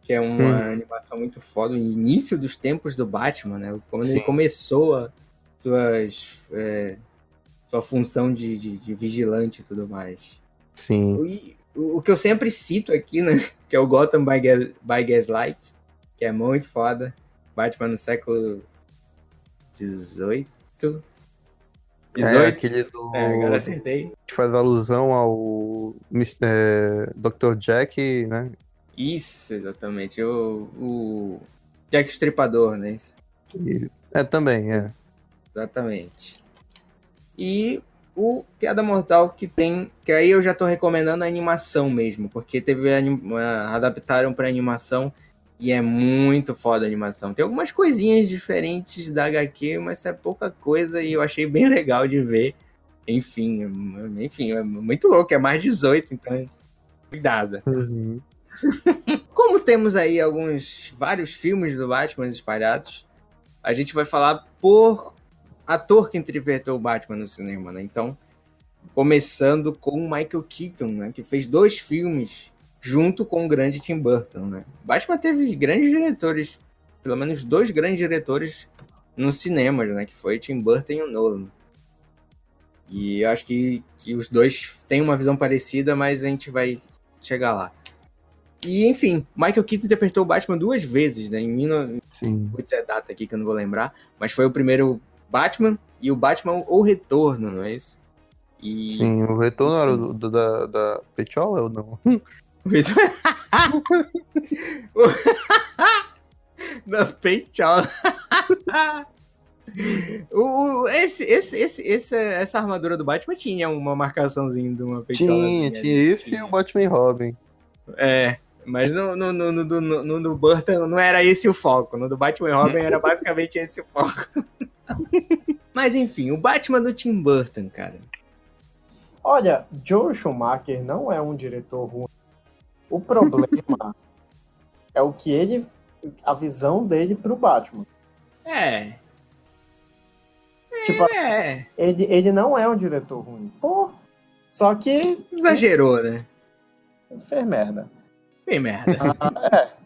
Que é uma Hum. animação muito foda, o início dos tempos do Batman, né? Quando ele Sim. começou a suas, é, sua função de, de, de vigilante e tudo mais. Sim. E o, o que eu sempre cito aqui, né? Que é o Gotham by, Gas, by Gaslight, que é muito foda. Batman no século XVIII. 18? É aquele do. É, agora acertei. que faz alusão ao é, Dr. Jack, né? Isso, exatamente. O, o Jack Stripador, né? E- É, também, é. Exatamente. E o Piada Mortal que tem. Que aí eu já tô recomendando a animação mesmo, porque teve adaptaram pra animação e é muito foda a animação. Tem algumas coisinhas diferentes da HQ, mas é pouca coisa e eu achei bem legal de ver. Enfim, é- enfim, é muito louco, é mais 18, então cuidado. Como temos aí alguns vários filmes do Batman espalhados, a gente vai falar por ator que interpretou o Batman no cinema, né? Então, começando com o Michael Keaton, né? Que fez dois filmes junto com o grande Tim Burton, né? Batman teve grandes diretores, pelo menos dois grandes diretores no cinema, né? Que foi Tim Burton e o Nolan. E eu acho que, que os dois têm uma visão parecida, mas a gente vai chegar lá. E, enfim, Michael Keaton interpretou o Batman duas vezes, né? Em 19... Sim. Putz, é data aqui que eu não vou lembrar. Mas foi o primeiro Batman e o Batman O Retorno, não é isso? E. Sim, o retorno era do, do- da, da Petiola ou não? O Retorno. da Peichola. o, o- esse, esse, esse, esse, essa armadura do Batman tinha uma marcaçãozinha de uma Pechola. Tinha, tinha esse e o Batman e Robin. É, mas no, no, no, no, no, no, no do Burton não era esse o foco. No do Batman e Robin era basicamente esse o foco. mas enfim, o Batman do Tim Burton, cara. Olha, Joe Schumacher não é um diretor ruim. O problema é o que ele. a visão dele pro Batman. É, Tipo, é. ele, ele não é um diretor ruim. Pô. Só que Exagerou, né? fez merda. Bem merda. É.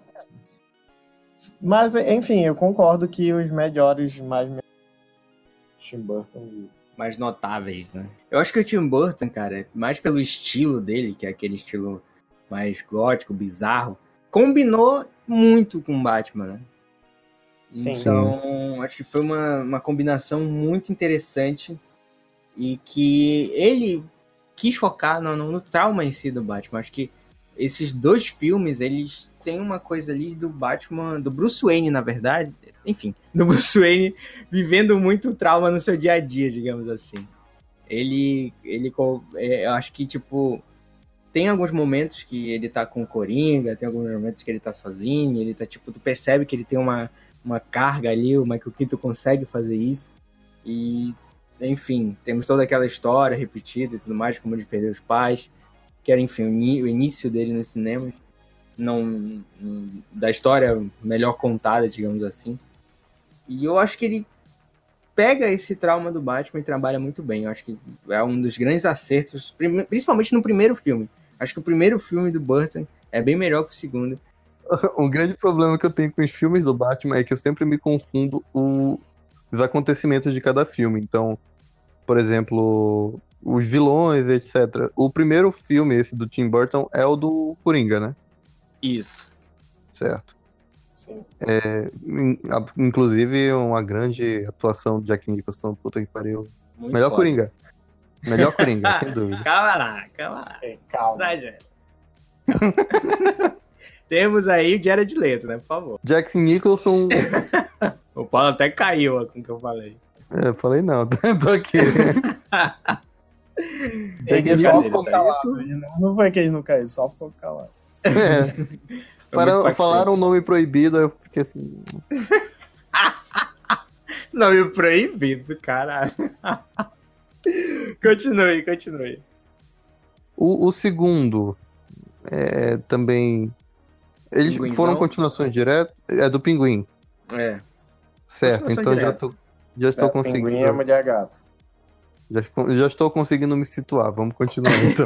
Mas, enfim, eu concordo que os melhores, mais. Tim Burton e mais notáveis, né? Eu acho que o Tim Burton, cara, mais pelo estilo dele, que é aquele estilo mais gótico, bizarro, combinou muito com o Batman, né? Sim. Então, acho que foi uma, uma combinação muito interessante e que ele quis focar no, no, no trauma em si do Batman. Acho que esses dois filmes, eles têm uma coisa ali do Batman, do Bruce Wayne, na verdade, enfim, do Bruce Wayne vivendo muito trauma no seu dia a dia, digamos assim. Ele, ele, é, eu acho que, tipo, tem alguns momentos que ele tá com o Coringa, tem alguns momentos que ele tá sozinho, ele tá, tipo, tu percebe que ele tem uma, uma carga ali, o Michael Keaton consegue fazer isso. E, enfim, temos toda aquela história repetida e tudo mais, como ele perdeu os pais, que era, enfim, o, início dele nos cinemas, não- da história melhor contada, digamos assim. E eu acho que ele pega esse trauma do Batman e trabalha muito bem. Eu acho que é um dos grandes acertos, principalmente no primeiro filme. Acho que o primeiro filme do Burton é bem melhor que o segundo. Um grande problema que eu tenho com os filmes do Batman é que eu sempre me confundo o- os acontecimentos de cada filme. Então, por exemplo, os vilões, etc. O primeiro filme, esse do Tim Burton, é o do Coringa, né? Isso. Certo. Sim. É, inclusive, uma grande atuação do Jack Nicholson, puta que pariu. Muito Melhor foda. Coringa. Melhor Coringa, sem dúvida. Calma lá, calma lá. É, calma. Exagero. Temos aí o Jared Leto, né? Por favor. Jack Nicholson. O Paulo até caiu com o que eu falei. É, eu falei não, tô aqui. Ele só ficou calado. Ele Não, foi que ele não caiu, só ficou calado. É, para- impactante. falaram um nome proibido, aí eu fiquei assim. Nome proibido, caralho. continue, continue. O, o segundo é também. Eles Pinguinzão? foram continuações diretas. É do Pinguim, É. certo? Então já, direta. tô, já estou É, conseguindo. Pinguim é mulher gato. Já, já estou conseguindo me situar. Vamos continuar então.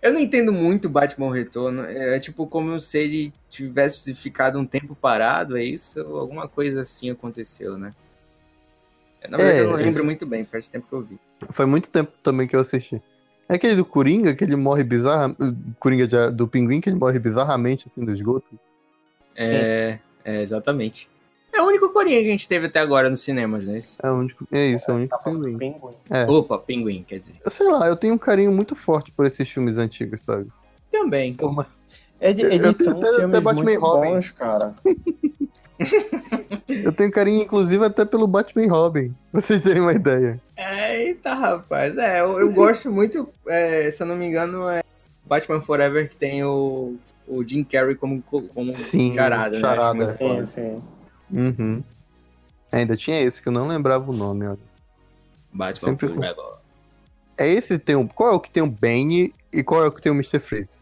eu não entendo muito Batman Retorno. É tipo como se ele tivesse ficado um tempo parado, é isso? Ou alguma coisa assim aconteceu, né? Na verdade, É, eu não lembro ele- muito bem, faz tempo que eu vi. Faz muito tempo também que eu assisti. É aquele do Coringa, que ele morre bizarra. Coringa de- do Pinguim, que ele morre bizarramente assim do esgoto. É, é, exatamente. É o único Coringa que a gente teve até agora nos cinemas, né? É, o único, é isso, é o único Tá falando do Pinguim. Pinguim. É. Opa, Pinguim, quer dizer. Eu sei lá, eu tenho um carinho muito forte por esses filmes antigos, sabe? Também. Ele- Eu- eu Eles tenho são até- Batman e muito Robin. bons, cara. Eu tenho carinho, inclusive, até pelo Batman e Robin. Pra vocês terem uma ideia. Eita, rapaz. É, eu, eu gosto muito, é, se eu não me engano, é Batman Forever que tem o, o Jim Carrey como, como Sim, charada, né? Acho charada. muito Sim, sim. Uhum. Ainda tinha esse que eu não lembrava o nome, olha. Batman Sempre- Forever. É esse tem um. Qual é o que tem o Bane e qual é o que tem o Mr. Freeze?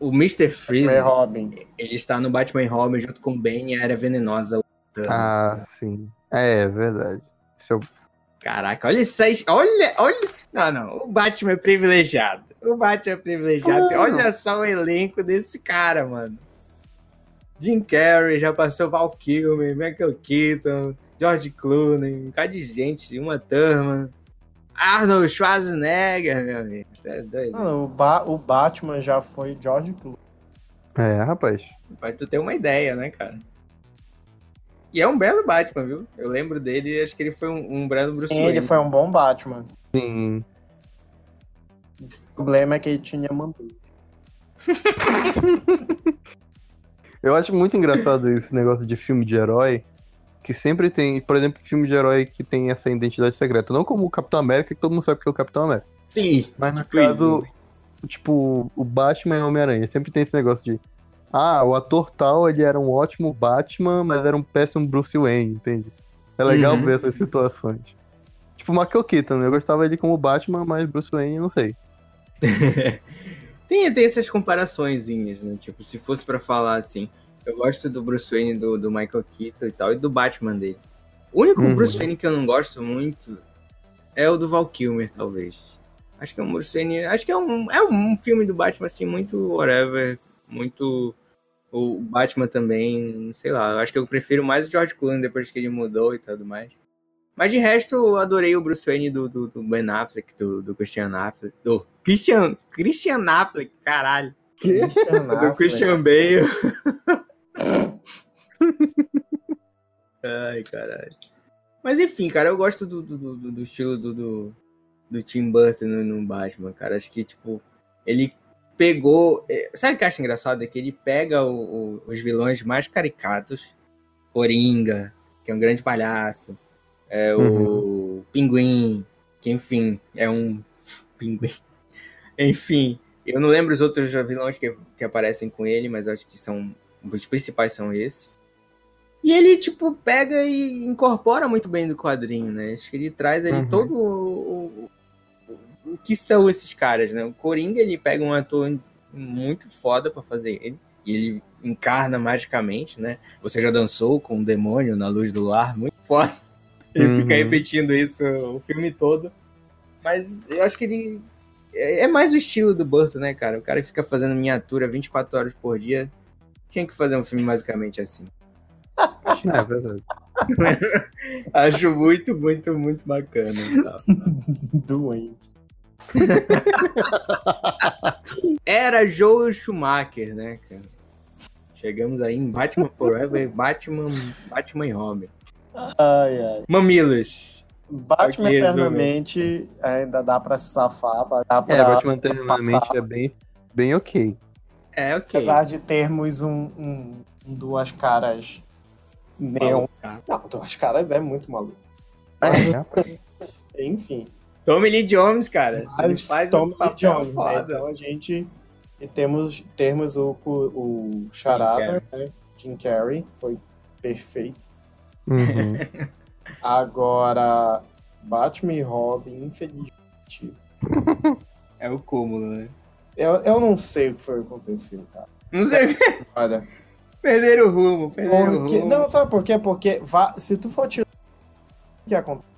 O Mr. Freeze, É Robin. ele está no Batman Robin junto com o Bane e a Era Venenosa. Ah, sim. É, é verdade. Esse é o- Caraca, olha isso aí. Olha, olha. Não, não. O Batman é privilegiado. O Batman é privilegiado. Ah. Olha só o elenco desse cara, mano. Jim Carrey, já passou Val Kilmer, Michael Keaton, George Clooney, um cara de gente, uma turma. Arnold Schwarzenegger, meu amigo. Tá doido. Mano, o, Ba- o Batman já foi George Clooney. É, rapaz. Pra tu ter uma ideia, né, cara? E é um belo Batman, viu? Eu lembro dele e acho que ele foi um, um belo Bruce Sim, Wayne. ele foi um bom Batman. Sim. O problema é que ele tinha mandou. Eu acho muito engraçado esse negócio de filme de herói. Que sempre tem, por exemplo, filme de herói que tem essa identidade secreta. Não como o Capitão América, que todo mundo sabe que é o Capitão América. Sim, Mas no Tipo caso, tipo, o Batman e o Homem-Aranha. Sempre tem esse negócio de. Ah, o ator tal, ele era um ótimo Batman, mas era um péssimo Bruce Wayne, entende? É legal Uhum. ver essas situações. Tipo, o Michael Keaton, eu gostava dele como Batman, mas Bruce Wayne, eu não sei. tem, tem essas comparaçõezinhas, né? Tipo, se fosse pra falar assim, eu gosto do Bruce Wayne do, do Michael Keaton e tal, e do Batman dele. O único Uhum. Bruce Wayne que eu não gosto muito é o do Val Kilmer, talvez. Acho que é um Bruce Wayne. Acho que é um, é um filme do Batman, assim, muito whatever. Muito. O Batman também, sei lá. Acho que eu prefiro mais o George Clooney depois que ele mudou e tudo mais. Mas de resto, eu adorei o Bruce Wayne do, do, do Ben Affleck, do, do Christian Affleck. Do Christian, Christian Affleck, caralho. Christian Do Affleck. Christian Bale. Ai, caralho. Mas enfim, cara, eu gosto do, do, do, do estilo do, do, do Tim Burton no, no Batman, cara. Acho que, tipo, ele pegou. é, Sabe o que eu acho engraçado? É que ele pega o- o- os vilões mais caricatos. Coringa, que é um grande palhaço. É o Pinguim, que enfim, é um pinguim. Enfim, eu não lembro os outros vilões que, que aparecem com ele, mas acho que são. Os principais são esses. E ele, tipo, pega e incorpora muito bem do quadrinho, né? Acho que ele traz ali Uhum. todo o, o, o- o que são esses caras, né? O Coringa, ele pega um ator muito foda pra fazer ele. E ele encarna magicamente, né? Você já dançou com um demônio na luz do luar? Muito foda. Ele Uhum. fica repetindo isso o filme todo. Mas eu acho que ele. É é mais o estilo do Burton, né, cara? O cara que fica fazendo miniatura 24 horas por dia. Tinha que fazer um filme basicamente assim. É verdade. Acho muito, muito, muito bacana. Tá? Doente. Era Joel Schumacher, né, cara? Chegamos aí em Batman Forever, Batman, Batman e Robin. Ai, ai. Mamilos. Batman Ok, eternamente ainda dá pra se safar, dá pra, É, Batman eternamente é bem, bem ok. É, ok. apesar de termos um, um- duas caras neon. Não, duas caras é muito maluco. É, Enfim. Tommy Lee Jones, cara. Ele Mas faz Tommy um papel Lee Jones, né? Então a gente e temos, temos o, o, o Charada, né? Jim Carrey, foi perfeito. Uhum. Agora, Batman e Robin, infelizmente. É o cúmulo, né? Eu, eu não sei o que foi que aconteceu, cara. Não sei, Olha. perderam o rumo, perderam Porque, o rumo. não, sabe por quê? Porque va- se tu for tirar o que acontece.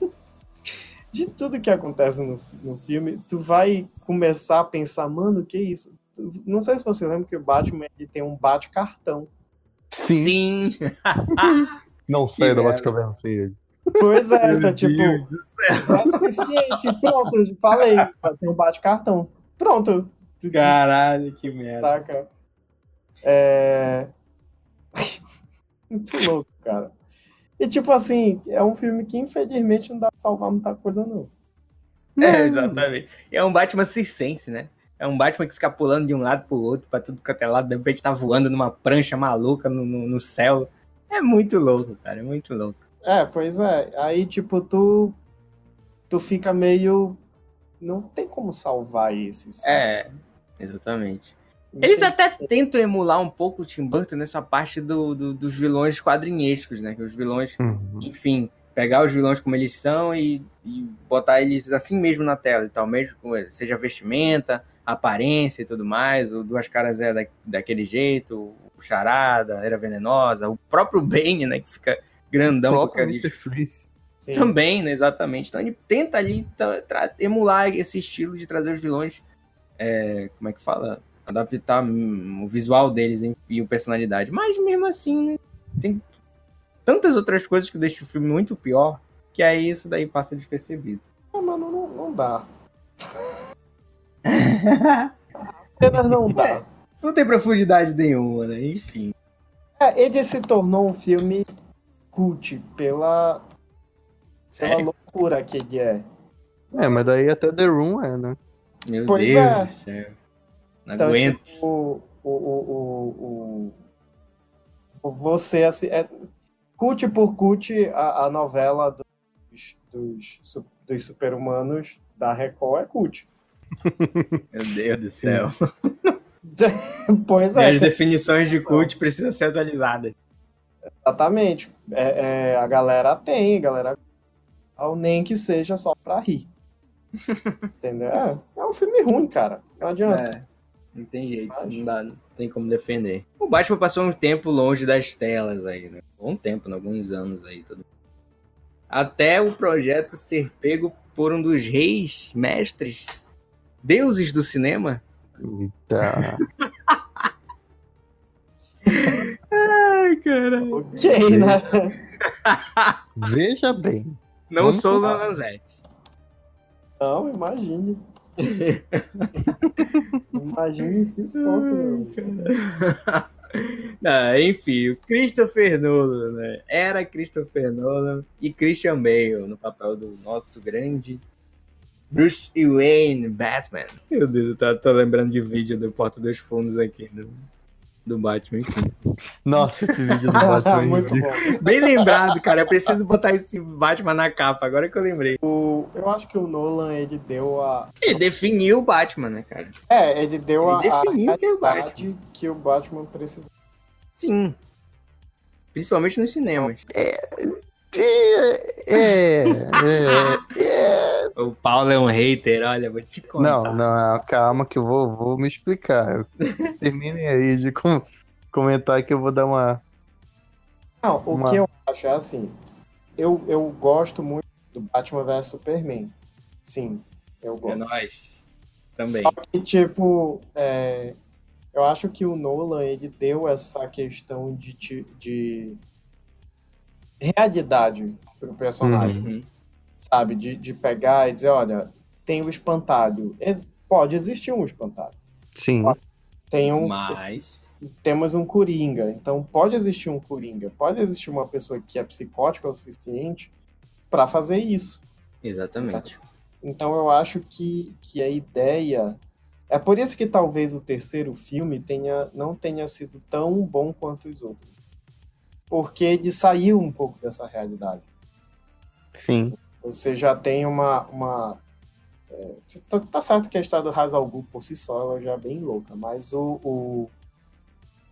De tudo que acontece no, no filme, tu vai começar a pensar, mano, que isso? Tu- Não sei se você lembra que o Batman ele tem um bate-cartão. Sim, Sim. não sai da. Batcaverna sem ele. Pois é, Meu então, tipo, é o suficiente. Pronto, falei, tem um bate-cartão. Pronto. Caralho, que merda. Saca? É. Muito louco, cara. E tipo assim, é um filme que infelizmente não dá pra salvar muita coisa, não. É, exatamente. É um Batman circense, né? É um Batman que fica pulando de um lado pro outro, pra tudo quanto é lado, de repente tá voando numa prancha maluca no, no, no céu. É muito louco, cara, é muito louco. É, pois é. Aí, tipo, tu. Tu fica meio. Não tem como salvar esse. sabe? É, exatamente. Eles até tentam emular um pouco o Tim Burton nessa parte do, do- dos vilões quadrinhescos, né? Que os vilões, Uhum. enfim, pegar os vilões como eles são e, e botar eles assim mesmo na tela e tal, mesmo com- seja vestimenta, aparência e tudo mais. O Duas Caras é da, daquele jeito, o Charada, Era Venenosa, o próprio Bane, né? Que fica grandão o. Sim. também, né? Exatamente. Então ele tenta ali tra- emular esse estilo de trazer os vilões. é, como é que fala? Adaptar o visual deles em- e a personalidade. Mas mesmo assim, tem tantas outras coisas que deixam o filme muito pior que aí isso daí passa despercebido. Ah, mano, não, não dá. Apenas não dá. Não tem profundidade nenhuma, né? Enfim. É, ele se tornou um filme cult pela, pela Sério? loucura que ele é. É, mas daí até The Room é, né? Meu Pois Deus é. do céu. Não Então, aguento. tipo, o, o, o, o, o- você assim, é, cult por cult a, a novela dos, dos, dos super-humanos da Record é cult. Meu Deus do céu. pois E é, as definições de cult precisam ser atualizadas. exatamente. É, é, a galera tem, a galera ao nem que seja só pra rir. Entendeu? É, é um filme ruim, cara. Não adianta. É, não tem jeito, não, dá, não tem como defender. O Batman passou um tempo longe das telas aí, né? Bom tempo, né? alguns anos aí. Tudo. Até o projeto ser pego por um dos reis, mestres, deuses do cinema. Tá. Ai, cara. Ok, né? Veja bem. Não Vamos sou o. Lanzete. Não, imagine. imagine se fosse. Não, enfim, o Christopher Nolan, né? Era Christopher Nolan e Christian Bale no papel do nosso grande Bruce Wayne Batman. Meu Deus, eu tô, tô lembrando de vídeo do Porta dos Fundos aqui, do, do Batman, enfim. Nossa, esse vídeo do Batman é Muito bom. Bem lembrado, cara. Eu preciso botar esse Batman na capa, agora que eu lembrei. O- eu acho que o Nolan ele deu a. Ele definiu o Batman, né, cara? É, ele deu Ele a, a definiu que é o realidade que o Batman precisa. Sim. Principalmente nos cinemas. É, é, é. O Paulo é um hater, olha, vou te contar. Não, não, calma que eu vou, vou me explicar. Terminem aí de com- comentar que eu vou dar uma. Não, o Uma- que eu acho é assim. Eu, eu gosto muito do Batman vs Superman. Sim, eu É gosto. nóis. Também. Só que, tipo, é, eu acho que o Nolan, ele deu essa questão de, de realidade pro personagem, Uhum. Sabe? De, de pegar e dizer, olha, tem o espantalho. Ex- pode existir um espantalho. Sim. Tem um, Mas. temos um coringa. Então pode existir um coringa. Pode existir uma pessoa que é psicótica o suficiente para fazer isso. Exatamente. Então eu acho que, que a ideia. É por isso que talvez o terceiro filme tenha, não tenha sido tão bom quanto os outros. Porque ele saiu um pouco dessa realidade. Sim. Você já tem uma. uma é, tá, tá certo que a história do Hazal Ghul por si só ela já é bem louca, mas o. o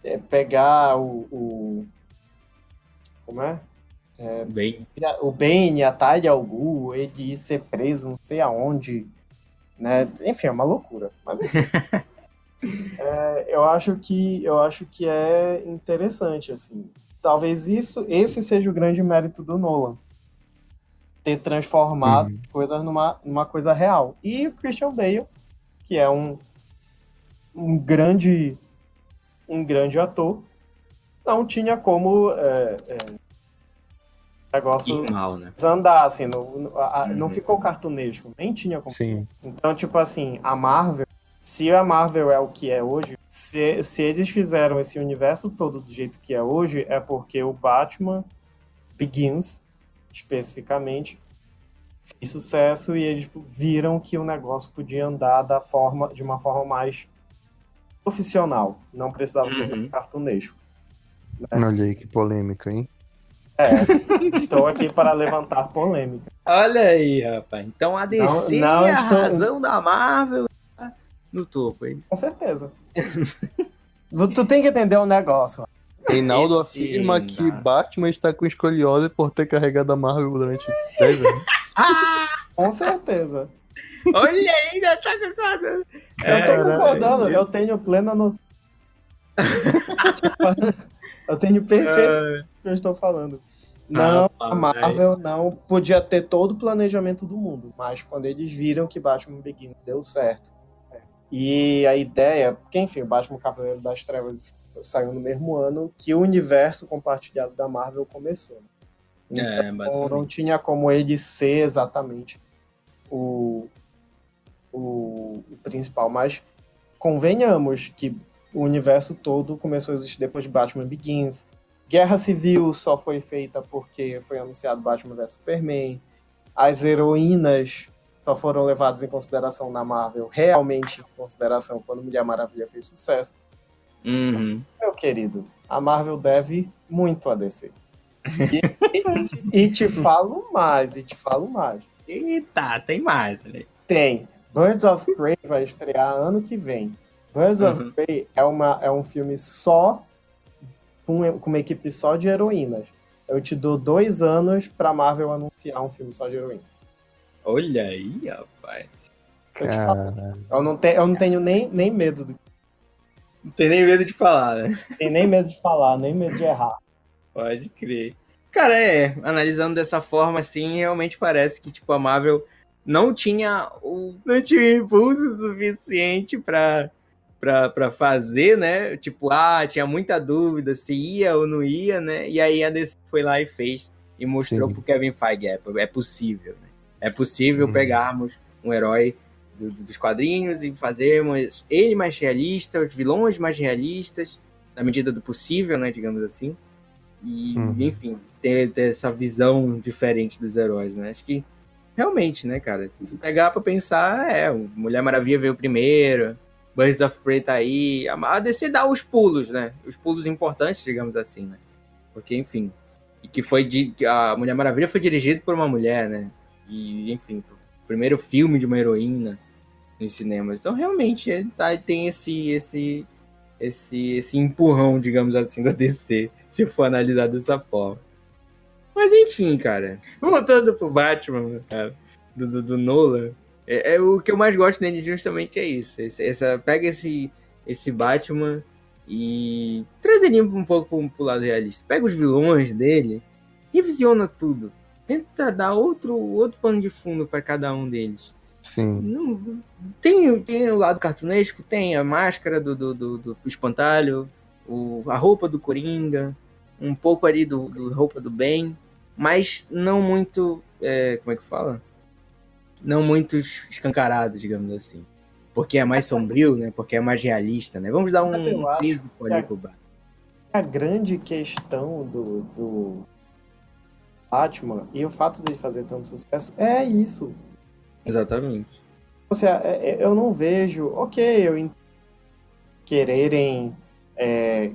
é, pegar o, o. Como é? Bem. o Bane, a Talia al Ghul, ele ir ser preso não sei aonde, né? Enfim, é uma loucura. Mas. É, eu acho que eu acho que é interessante assim. Talvez isso, esse seja o grande mérito do Nolan, ter transformado Uhum. coisas numa, numa coisa real. E o Christian Bale, que é um um grande um grande ator, não tinha como é, é, negócio mal, né? andar, assim, não, a- a- não Uhum. ficou cartunesco, nem tinha como. Sim. Então, tipo assim, a Marvel, se a Marvel é o que é hoje, se, se eles fizeram esse universo todo do jeito que é hoje, é porque o Batman Begins, especificamente, fez sucesso e eles viram que o negócio podia andar da forma, de uma forma mais profissional, não precisava ser Uhum. cartunesco. Olha aí que polêmica, hein? É, estou aqui para levantar polêmica. Olha aí, rapaz. Então a DC não é a estou- razão da Marvel no topo. É isso. Com certeza. tu tem que entender o negócio. Reinaldo Esse afirma que Reinaldo. Batman está com escoliose por ter carregado a Marvel durante 10 anos. Com certeza. Olha aí, ainda tá concordando. eu tô concordando, eu tenho plena noção. eu tenho perfeito o que eu estou falando. Não, Rapaz. a Marvel não podia ter todo o planejamento do mundo, mas quando eles viram que Batman Begins deu certo. E a ideia, porque enfim, o Batman Cavaleiro das Trevas saiu no mesmo ano que o universo compartilhado da Marvel começou. É, Então, não basicamente. tinha como ele ser exatamente o, o, o principal, mas convenhamos que o universo todo começou a existir depois de Batman Begins. Guerra Civil só foi feita porque foi anunciado Batman vs Superman. As heroínas só foram levadas em consideração na Marvel, realmente em consideração quando Mulher Maravilha fez sucesso. Uhum. Meu querido, a Marvel deve muito a DC. E, e- e te falo mais, e te falo mais. Eita, tem mais. né? Tem. Birds of Prey vai estrear ano que vem. Birds Uhum. of Prey é, uma, é um filme só, com, com uma equipe só de heroínas. Eu te dou dois anos pra Marvel anunciar um filme só de heroína. Olha aí, rapaz. Eu te falo. Eu não, te, eu não tenho nem, nem medo do Não tem nem medo de falar, né? tenho nem medo de falar, nem medo de errar. Pode crer. Cara, é, analisando dessa forma, assim, realmente parece que, tipo, a Marvel não tinha o. não tinha o impulso suficiente pra, pra, pra fazer, né? Tipo, ah, tinha muita dúvida se ia ou não ia, né? E aí a DC foi lá e fez e mostrou Sim. pro Kevin Feige, é, é possível, né? É possível Uhum. pegarmos um herói do- do- dos quadrinhos e fazermos ele mais realista, os vilões mais realistas, na medida do possível, né, digamos assim. E, Uhum. enfim, ter, ter essa visão diferente dos heróis, né? Acho que realmente, né, cara? Se pegar pra pensar, é, Mulher Maravilha veio primeiro, Birds of Prey tá aí. A DC dá os pulos, né? Os pulos importantes, digamos assim, né? Porque, enfim. E que foi de. A Mulher Maravilha foi dirigido por uma mulher, né? E, enfim, o primeiro filme de uma heroína nos cinemas. Então, realmente, é, tá, tem esse, esse, esse, esse empurrão, digamos assim, da DC, se for analisar dessa forma. Mas, enfim, cara. Voltando pro Batman, cara, do, do, do Nolan, é, é o que eu mais gosto dele justamente é isso. Esse- essa, pega esse, esse Batman e traz ele um pouco pro, pro lado realista. Pega os vilões dele, revisiona tudo. Tenta dar outro, outro pano de fundo pra cada um deles. Sim. Tem, tem o lado cartunesco, tem a máscara do, do, do, do espantalho, o, a roupa do Coringa, um pouco ali do, do roupa do bem. mas não muito. é, como é que fala? Não muito escancarado, digamos assim. Porque é mais sombrio, né? Porque é mais realista, né? Vamos dar um peso ali a- pro Batman. A grande questão do, do Batman e o fato dele fazer tanto sucesso é isso. Exatamente. Ou seja, é- é- eu não vejo, ok, eu quererem é,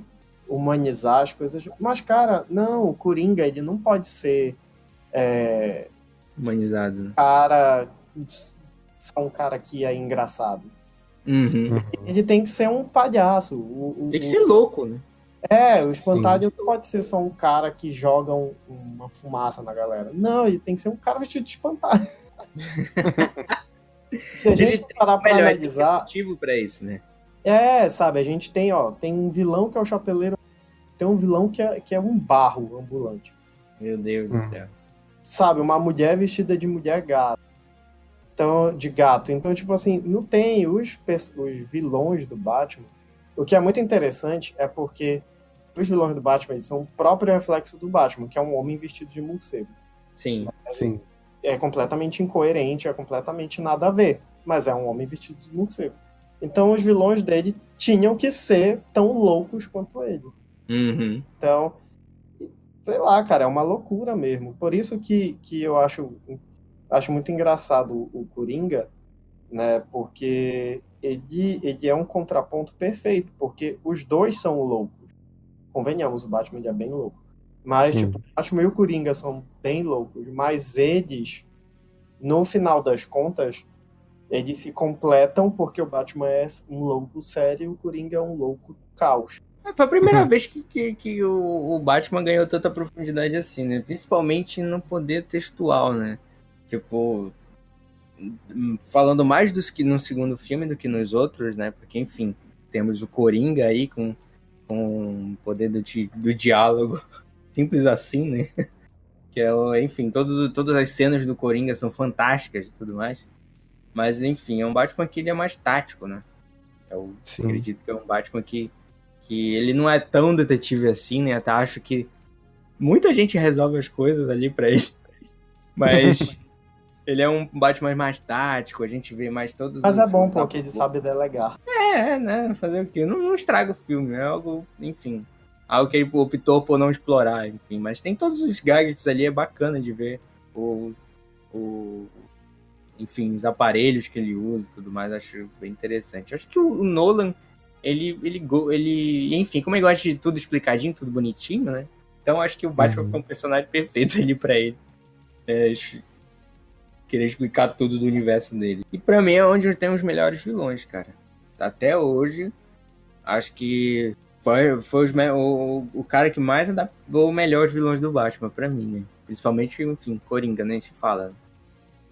humanizar as coisas, mas cara, não, o Coringa ele não pode ser é, Humanizado. cara só um cara que é engraçado. Uhum. Ele tem que ser um palhaço. O, o- Tem que ser louco, né? É, o espantalho não pode ser só um cara que joga um- uma fumaça na galera. Não, ele tem que ser um cara vestido de espantalho. Se a Ele gente parar pra analisar, motivo pra isso, né? é, sabe, a gente tem, ó, tem um vilão que é o chapeleiro, tem um vilão que é, que é um barro ambulante. Meu Deus do Hum. céu. Sabe, uma mulher vestida de mulher gato. Então, de gato. Então, tipo assim, não tem os, os vilões do Batman. O que é muito interessante é porque os vilões do Batman eles são o próprio reflexo do Batman, que é um homem vestido de morcego. Sim. Sim. É completamente incoerente, é completamente nada a ver. Mas é um homem vestido de morcego. Então, os vilões dele tinham que ser tão loucos quanto ele. Uhum. Então, sei lá, cara, é uma loucura mesmo. Por isso que, que eu acho, acho muito engraçado o, o Coringa, né? Porque ele, ele é um contraponto perfeito, porque os dois são loucos. Convenhamos, o Batman é bem louco. Mas, Sim. tipo, o Batman e o Coringa são bem loucos, mas eles, no final das contas, eles se completam porque o Batman é um louco sério e o Coringa é um louco caos. É, Foi a primeira Uhum. vez que, que, que o, o Batman ganhou tanta profundidade assim, né? Principalmente no poder textual, né? Tipo, falando mais dos que no segundo filme do que nos outros, né? Porque, enfim, temos o Coringa aí com, com o poder do, di- do diálogo. Simples assim, né? Que é, o- enfim, todos, todas as cenas do Coringa são fantásticas e tudo mais. Mas, enfim, é um Batman que ele é mais tático, né? Eu Sim. acredito que é um Batman que, que ele não é tão detetive assim, né? Até acho que muita gente resolve as coisas ali pra ele. Mas ele é um Batman mais tático, a gente vê mais todos Mas os é bom porque ele sabe delegar. É, né? Fazer o quê? Não, não estraga o filme, é algo, enfim. Algo que ele optou por não explorar, enfim. Mas tem todos os gadgets ali, é bacana de ver. O, o, enfim, os aparelhos que ele usa e tudo mais, acho bem interessante. Acho que o Nolan, ele, ele, ele, enfim, como ele gosta de tudo explicadinho, tudo bonitinho, né? Então acho que o Batman Uhum. foi um personagem perfeito ali pra ele. É, querer explicar tudo do universo dele. E pra mim é onde tem os melhores vilões, cara. Até hoje, acho que foi, foi os o, o cara que mais adaptou melhor os vilões do Batman pra mim, né? Principalmente, enfim, Coringa, nem se fala.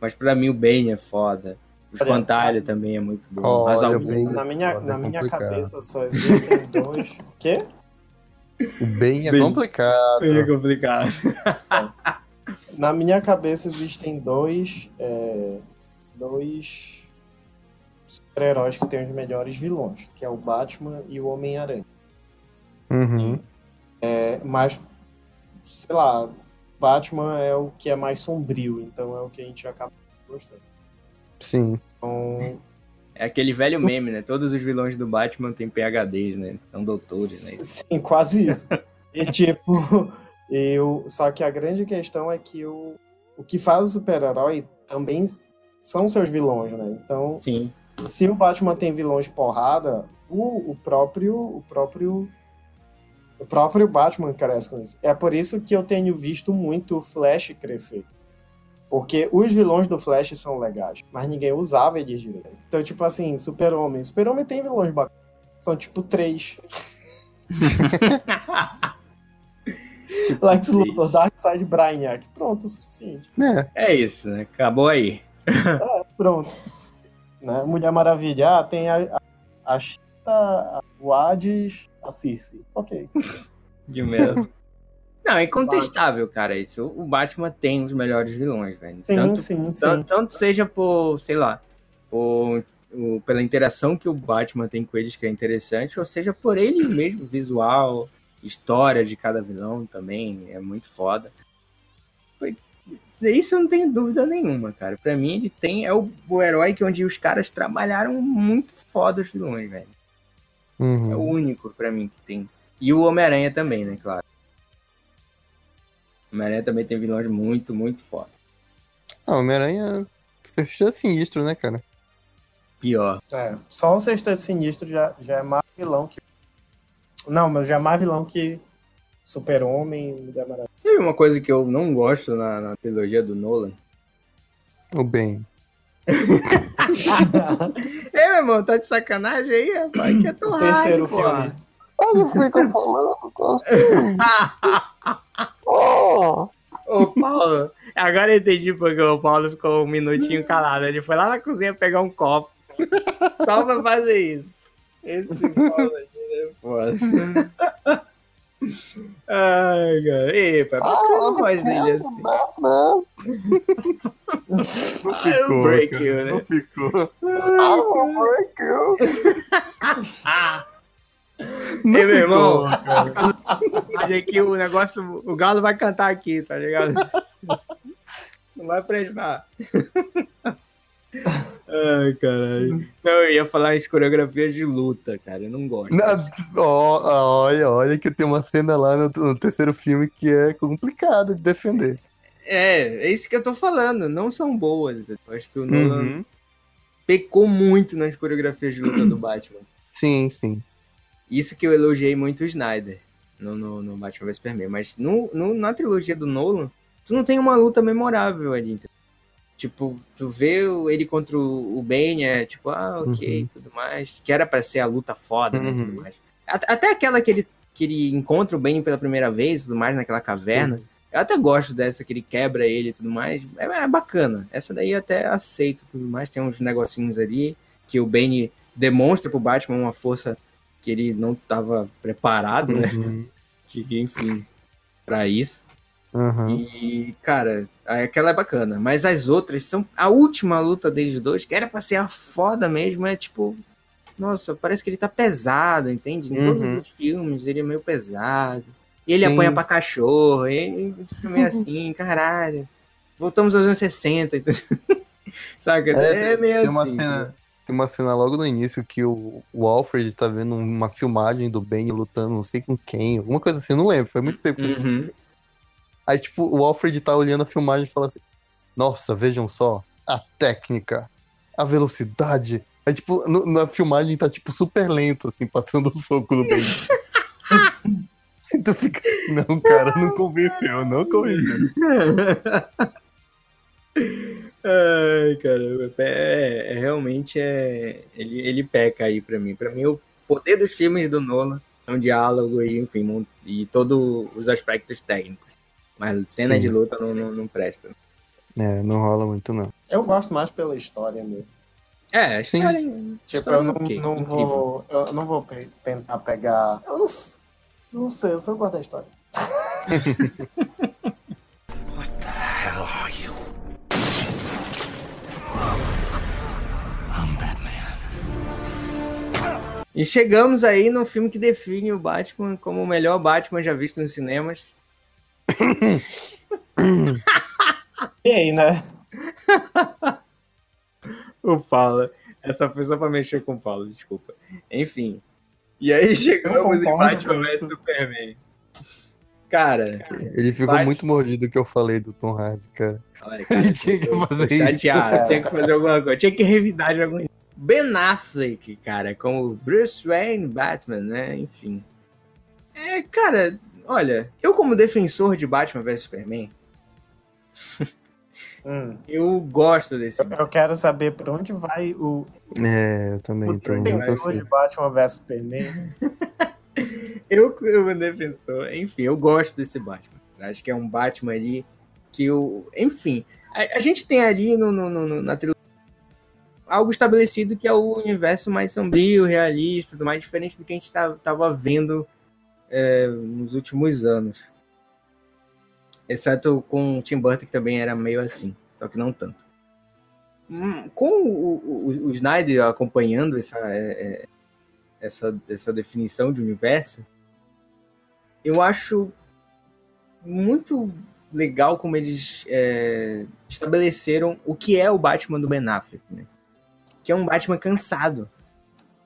Mas pra mim o Bane é foda. O Espantalho também é muito bom. O Bane- Na minha, Foda, na é minha complicado. cabeça só existem dois. Quê? O bem é Bem. complicado. É complicado. Na minha cabeça existem dois. é, dois super-heróis que têm os melhores vilões, que é o Batman e o Homem-Aranha. Uhum. É, mas, sei lá, Batman é o que é mais sombrio, então é o que a gente acaba gostando. Sim. Então, É aquele velho meme, né? Todos os vilões do Batman têm PHDs, né? São doutores, né? Sim, quase isso. E tipo, eu. Só que a grande questão é que o, o que faz o super-herói também são seus vilões, né? Então, Sim. se o Batman tem vilões porrada, o, o próprio. O próprio. O próprio Batman cresce com isso. É por isso que eu tenho visto muito o Flash crescer. Porque os vilões do Flash são legais, mas ninguém usava eles direito. Então, tipo assim, Super-Homem. Super-Homem tem vilões bacanas. São tipo três. Lex Luthor, Darkseid, Brainiac. Pronto, o suficiente. É. É isso, né? Acabou aí. É, pronto. Né? Mulher Maravilha, ah, tem a, a, a Cheetah, a- o Hades, a Circe. Ok. De merda. Não, é incontestável, cara. Isso. O Batman tem os melhores vilões, velho. Sim, tanto, sim, sim. tanto, seja por, sei lá, por, o- pela interação que o Batman tem com eles, que é interessante, ou seja por ele mesmo, visual, história de cada vilão também, é muito foda. Isso eu não tenho dúvida nenhuma, cara. Pra mim, ele tem. É o, o herói que onde os caras trabalharam muito foda os vilões, velho. É o Uhum. único pra mim que tem. E o Homem-Aranha também, né, claro. O Homem-Aranha também tem vilões muito, muito foda. Ah, Homem-Aranha é sinistro, né, cara? Pior. É, só o Sexteto Sinistro já, já é mais vilão que. Não, mas já é mais vilão que Super-Homem e Mulher Maravilha. Sabe uma coisa que eu não gosto na, na trilogia do Nolan? O bem. Ei, meu irmão, tá de sacanagem aí, rapaz? Que é tão terceiro filme. Olha, fica falando. Oh! Ô, Paulo, agora eu entendi porque o Paulo ficou um minutinho calado. Ele foi lá na cozinha pegar um copo. Só pra fazer isso. Esse Paulo aqui é foda. Ai, cara. Por que eu não gosto dele assim? Não, Ah, eu break you, né? Não ficou. Ah! Ei, meu irmão, acho que o negócio, o galo vai cantar aqui, tá ligado? Não vai prestar. Ai, caralho. Não, eu ia falar em coreografias de luta, cara. Eu não gosto. Ó, olha, olha que tem uma cena lá no, no terceiro filme que é complicado de defender. É, é isso que eu tô falando. Não são boas. Eu acho que o Nolan Uhum. pecou muito nas coreografias de luta do Batman. Sim, sim. Isso que eu elogiei muito o Snyder no, no, no Batman vs Superman. Mas no, no- na trilogia do Nolan, tu não tem uma luta memorável ali. Tipo, tu vê ele contra o Bane, é tipo, ah, ok, Uhum. tudo mais. Que era pra ser a luta foda, né, Uhum. tudo mais. At- Até aquela que ele, que ele encontra o Bane pela primeira vez, tudo mais, naquela caverna. Eu até gosto dessa, que ele quebra ele e tudo mais. É, é bacana. Essa daí eu até aceito tudo mais. Tem uns negocinhos ali que o Bane demonstra pro Batman uma força que ele não estava preparado, né? Uhum. Que, enfim, pra isso. Uhum. E, cara, aquela é bacana. Mas as outras são. A última luta deles dois, que era pra ser a foda mesmo, é tipo. Nossa, parece que ele tá pesado, entende? Em todos Uhum. os filmes ele é meio pesado. E ele Sim. apanha pra cachorro, e fica meio assim, caralho. Voltamos aos anos 60, entendeu? Saca? É, meio tem uma assim. cena, tem uma cena logo no início que o, o Alfred tá vendo uma filmagem do Bane lutando, não sei com quem, alguma coisa assim, não lembro, faz muito tempo. que eu assisti. Uhum. Aí, tipo, o Alfred tá olhando a filmagem e fala assim: Nossa, vejam só, a técnica, a velocidade. Aí, tipo, no- na filmagem tá, tipo, super lento, assim, passando o soco no Bane. tu fica assim, não, cara, não convenceu, não convenceu. Ai, caramba. É, é, realmente é. Ele, ele peca aí pra mim. Pra mim, o poder dos filmes do Nolan são diálogo e, enfim, e todos os aspectos técnicos. Mas cena Sim. de luta não, não, não presta. É, não rola muito, não. Eu gosto mais pela história mesmo. É, a Sim. história. Tipo, história eu não, não incrível. vou. Eu não vou pe- tentar pegar. Eu não, não sei, eu só gosto da história. What the hell are you? I'm Batman. E chegamos aí no filme que define o Batman como o melhor Batman já visto nos cinemas. E aí, né? O Paulo. Essa foi só pra mexer com o Paulo, desculpa. Enfim. E aí chegamos em Batman vs. Superman. Cara, Ele ficou Bate- muito mordido que eu falei do Tom Hardy, cara. olha, cara Ele tinha que fazer isso. chateado, tinha que fazer alguma coisa, tinha que revidar de algum. Ben Affleck, cara, como Bruce Wayne Batman, né? Enfim. É, cara, olha, eu como defensor de Batman vs Superman, Hum. eu gosto desse Eu, eu quero saber por onde vai o, É, eu também o tô muito trailer afim. de Batman vs Superman. Eu, como defensor, enfim, eu gosto desse Batman. Acho que é um Batman ali que o. Enfim, a, a gente tem ali no, no- no- no- na trilogia algo estabelecido que é o universo mais sombrio, realista, tudo mais diferente do que a gente estava vendo é, nos últimos anos. Exceto com o Tim Burton, que também era meio assim, só que não tanto. Hum, Com o, o- o Snyder acompanhando essa, é, é, essa, essa definição de universo, eu acho muito legal como eles é, estabeleceram o que é o Batman do Ben Affleck, né? Que é um Batman cansado.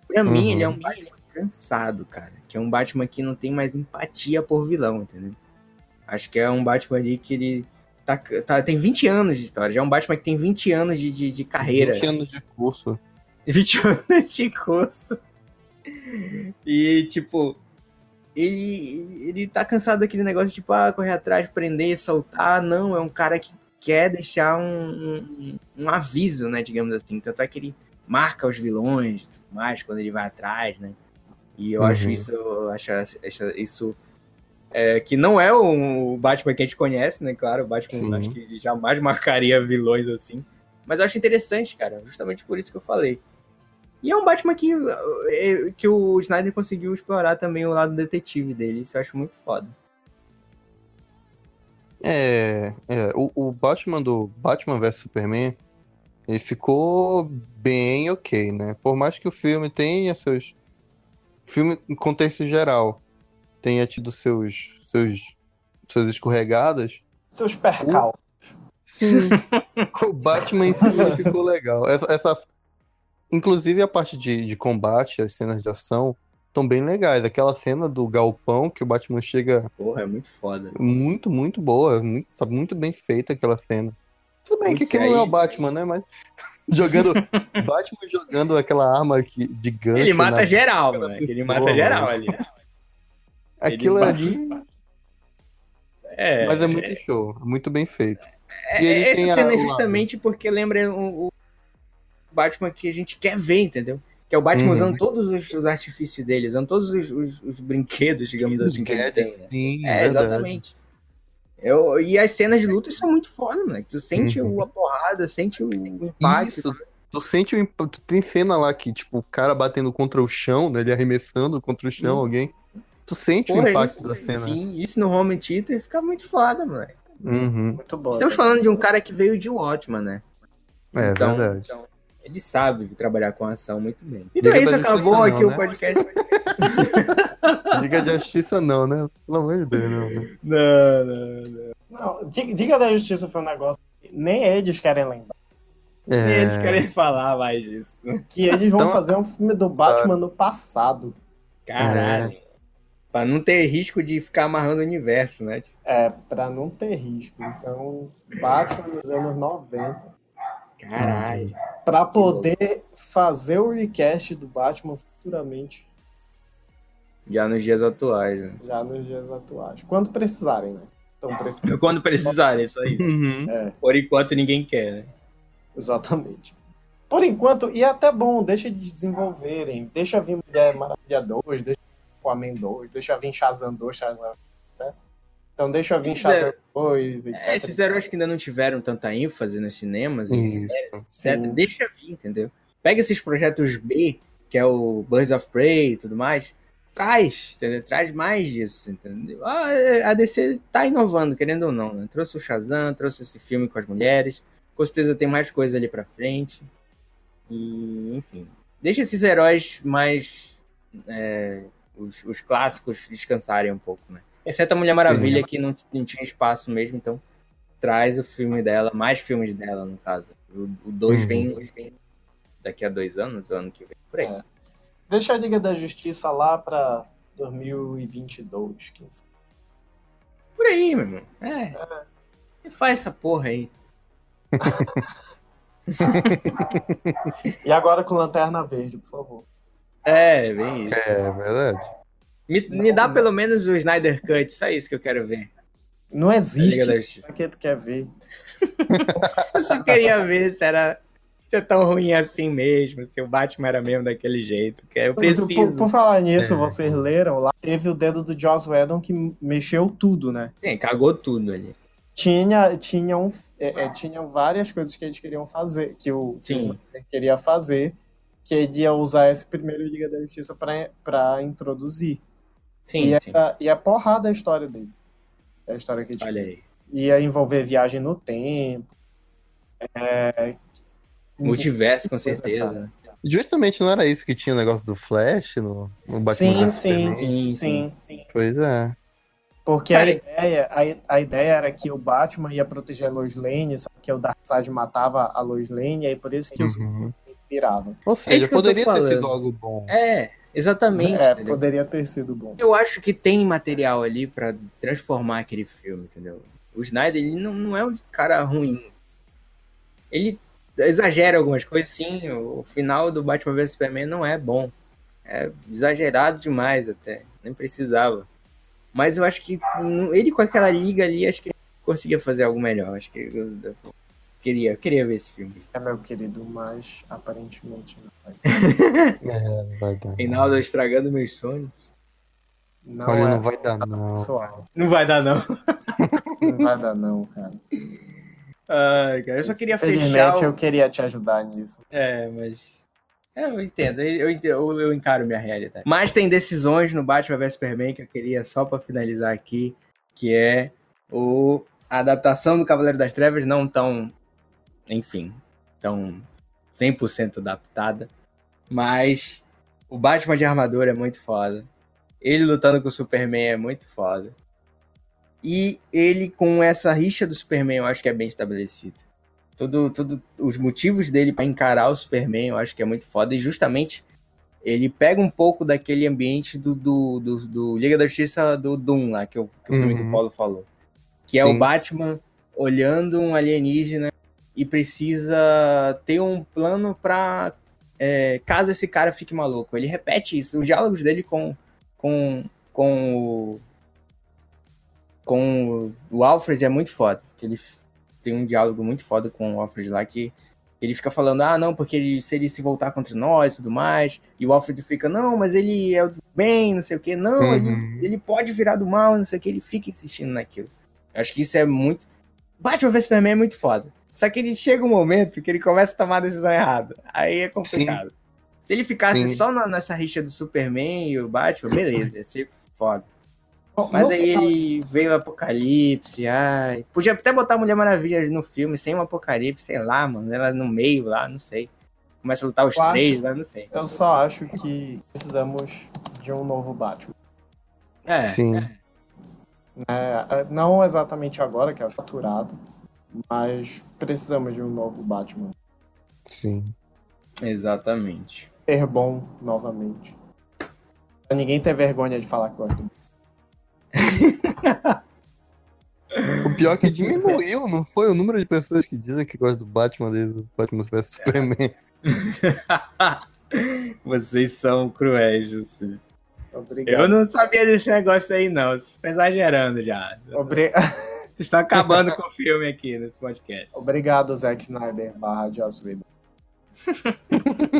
Pra Uhum. mim, ele é um Batman cansado, cara. Que é um Batman que não tem mais empatia por vilão, entendeu? Acho que é um Batman ali que ele tá, tá- tem 20 anos de história. Já é um Batman que tem 20 anos de, de, de carreira. 20 anos de curso. 20 anos de curso. E, tipo, ele, ele tá cansado daquele negócio, tipo, ah, correr atrás, prender, soltar. Não, é um cara que quer deixar um, um, um aviso, né, digamos assim. Tanto é que ele marca os vilões e tudo mais quando ele vai atrás, né? E eu Uhum. acho isso, eu acho, acho isso é, que não é o Batman que a gente conhece, né? Claro, o Batman Sim. acho que jamais marcaria vilões assim. Mas eu acho interessante, cara, justamente por isso que eu falei. E é um Batman que, é, que o Snyder conseguiu explorar também o lado detetive dele. Isso eu acho muito foda. É, é o, o Batman do Batman vs Superman, ele ficou bem ok, né? Por mais que o filme tenha seus. Filme em contexto geral tenha tido seus. seus. suas escorregadas. Seus percalços. Sim. o Batman em si ficou legal. Essa, essa- Inclusive a parte de, de combate, as cenas de ação, estão bem legais. Aquela cena do galpão que o Batman chega Porra, é muito foda. muito, muito boa. Muito, tá muito bem feita aquela cena. Tudo bem que Isso aquele não é o Batman, né? Mas jogando. Batman jogando aquela arma que, de gancho. Ele mata na- geral, mano. Ele pessoa, mata mano. geral ali. Aquilo ele ali. É, Mas é muito show. Muito bem feito. É, E ele essa tem a- cena é o lado. justamente porque lembra o, o Batman que a gente quer ver, entendeu? Que é o Batman Uhum. usando todos os, os artifícios dele, usando todos os, os- os brinquedos, digamos assim, que ele tem. né? Sim, É, verdade. exatamente. Eu, e as cenas de luta são muito foda, moleque. Tu sente Uhum. a porrada, sente o impacto. Isso, tu sente o imp- tu Tem cena lá que, tipo, o cara batendo contra o chão, né? Ele arremessando contra o chão Hum. alguém. Tu sente o Porra, impacto isso- da cena. Sim, isso no Home Theater fica muito foda, moleque. Uhum. Muito bom. Estamos essa falando de um cara que veio de Watchman, né? É Então- verdade. então, ele sabe trabalhar com ação muito bem. Então é isso, acabou não, aqui o né? podcast. Diga de justiça não, né? Pelo amor de Deus, não. né? não, não, não. Não, Diga da Justiça foi um negócio que nem eles querem lembrar. É... Eles querem falar mais disso. Que eles vão Então- fazer um filme do Batman no passado. Caralho. Pra não ter risco de ficar amarrando o universo, né? É, pra não ter risco. Então, Batman nos anos 90. Caralho. Pra poder fazer o recast do Batman futuramente, Já nos dias atuais, né? já nos dias atuais. Quando precisarem, né? Então precisam. Quando precisar, isso aí. Uhum. É, Por enquanto ninguém quer, né? exatamente. Por enquanto, e é até bom, deixa de desenvolverem. Deixa vir Mulher Maravilha 2, deixa vir Aquaman 2, deixa vir Shazam 2, Shazam sucesso. Então deixa vir Shazam 2, etc. É, esses heróis que ainda não tiveram tanta ênfase nos cinemas, e etc, Sim. deixa vir, entendeu? Pega esses projetos B, que é o Birds of Prey e tudo mais, traz, entendeu? Traz mais disso, entendeu? Ah, a DC tá inovando, querendo ou não, né? Trouxe o Shazam, trouxe esse filme com as mulheres, com certeza tem mais coisa ali pra frente. E, enfim. Deixa esses heróis mais. é, os, os clássicos descansarem um pouco, né? Exceto a Mulher Maravilha, que não, não tinha espaço mesmo, então traz o filme dela, mais filmes dela, no caso. O 2 Uhum. vem, vem daqui a dois anos, o ano que vem, por aí. É. Deixa a Liga da Justiça lá pra 2022, 15. Por aí, meu irmão. É. E faz essa porra aí. E agora com Lanterna Verde, por favor. É, bem isso. É verdade. Me, me dá pelo menos o Snyder Cut, só isso que eu quero ver. Não existe. Liga da Justiça. Pra que tu quer ver? Eu só queria ver se era. Se é tão ruim assim mesmo, se o Batman era mesmo daquele jeito. Que eu Por, preciso. por falar nisso, É. vocês leram lá, teve o dedo do Joss Whedon que mexeu tudo, né? Sim, cagou tudo ali. Tinha, tinha, um, é, é, tinham várias coisas que eles queriam fazer, que o Sim. Queria fazer, que ele ia usar esse primeiro Liga da Justiça pra, pra introduzir. Sim, e, sim. é, e é porrada a história dele. É a história que ele Olha aí. ia envolver viagem no tempo. É... Multiverso, com certeza. Justamente não era isso que tinha o negócio do Flash no, no Batman Sim, sim. Sim, sim. Sim. Pois é. Porque Cara, a, ideia, a, a ideia era que o Batman ia proteger a Lois Lane, só que o Darkseid matava a Lois Lane, e aí por isso que os Uhum. se inspiravam. Ou seja, que eu tô poderia ter sido algo bom. É, exatamente. É, entendeu? poderia ter sido bom. Eu acho que tem material ali pra transformar aquele filme, entendeu? O Snyder, ele não, não é um cara ruim. Ele exagera algumas coisas, sim. O final do Batman vs Superman não é bom. É exagerado demais até. Nem precisava. Mas eu acho que ele com aquela liga ali, acho que ele conseguia fazer algo melhor. Acho que eu, eu queria, eu queria ver esse filme. É, meu querido, mas aparentemente não. É, não vai dar. Reinaldo estragando meus sonhos. Não, Olha, é, não vai dar, não. Suave. Não vai dar, não. Não vai dar, não, cara. Ai, cara, eu só queria fechar. Infelizmente, o- eu queria te ajudar nisso. É, mas. É, eu entendo, eu, eu, eu encaro minha realidade. Mas tem decisões no Batman vs Superman que eu queria só pra finalizar aqui, que é o a adaptação do Cavaleiro das Trevas não tão, enfim, tão 100% adaptada, mas o Batman de armadura é muito foda. Ele lutando com o Superman é muito foda. E ele com essa rixa do Superman, eu acho que é bem estabelecido tudo, tudo os motivos dele pra encarar o Superman, eu acho que é muito foda. E justamente ele pega um pouco daquele ambiente do, do, do, do Liga da Justiça do Doom lá, que, o que o filme que o Uhum. Paulo falou. Que é Sim. o Batman olhando um alienígena e precisa ter um plano pra. é, caso esse cara fique maluco. Ele repete isso. Os diálogos dele com, com, com o. Com o Alfred é muito foda. Ele tem um diálogo muito foda com o Alfred lá que ele fica falando, ah, não, porque ele, se ele se voltar contra nós e tudo mais, e o Alfred fica, não, mas ele é do bem, não sei o que, não, Uhum. ele, ele pode virar do mal, não sei o que, ele fica insistindo naquilo. Eu acho que isso é muito. Batman vs Superman é muito foda. Só que ele chega um momento que ele começa a tomar a decisão errada. Aí é complicado. Se ele ficasse Sim. só na- nessa rixa do Superman e o Batman, beleza, ia ser foda. Bom, Mas aí final- ele veio o Apocalipse, ai. Podia até botar a Mulher Maravilha no filme sem um Apocalipse, sei lá, mano. Ela no meio lá, não sei. Começa a lutar os Eu acho- três lá, não sei. Eu só acho que precisamos de um novo Batman. É, Sim. É, é, não exatamente agora, que é o faturado, mas precisamos de um novo Batman. Sim. exatamente. Ser bom novamente. Pra ninguém ter vergonha de falar que gosta do O pior é que diminuiu, não foi? O número de pessoas que dizem que gostam do Batman desde o Batman vs Superman. Vocês são cruéis, vocês. Obrigado. Eu não sabia desse negócio aí, não. Vocês estão exagerando já. Obri- Vocês estão acabando com o filme aqui nesse podcast. Obrigado, Zack Snyder barra Joss Whedon.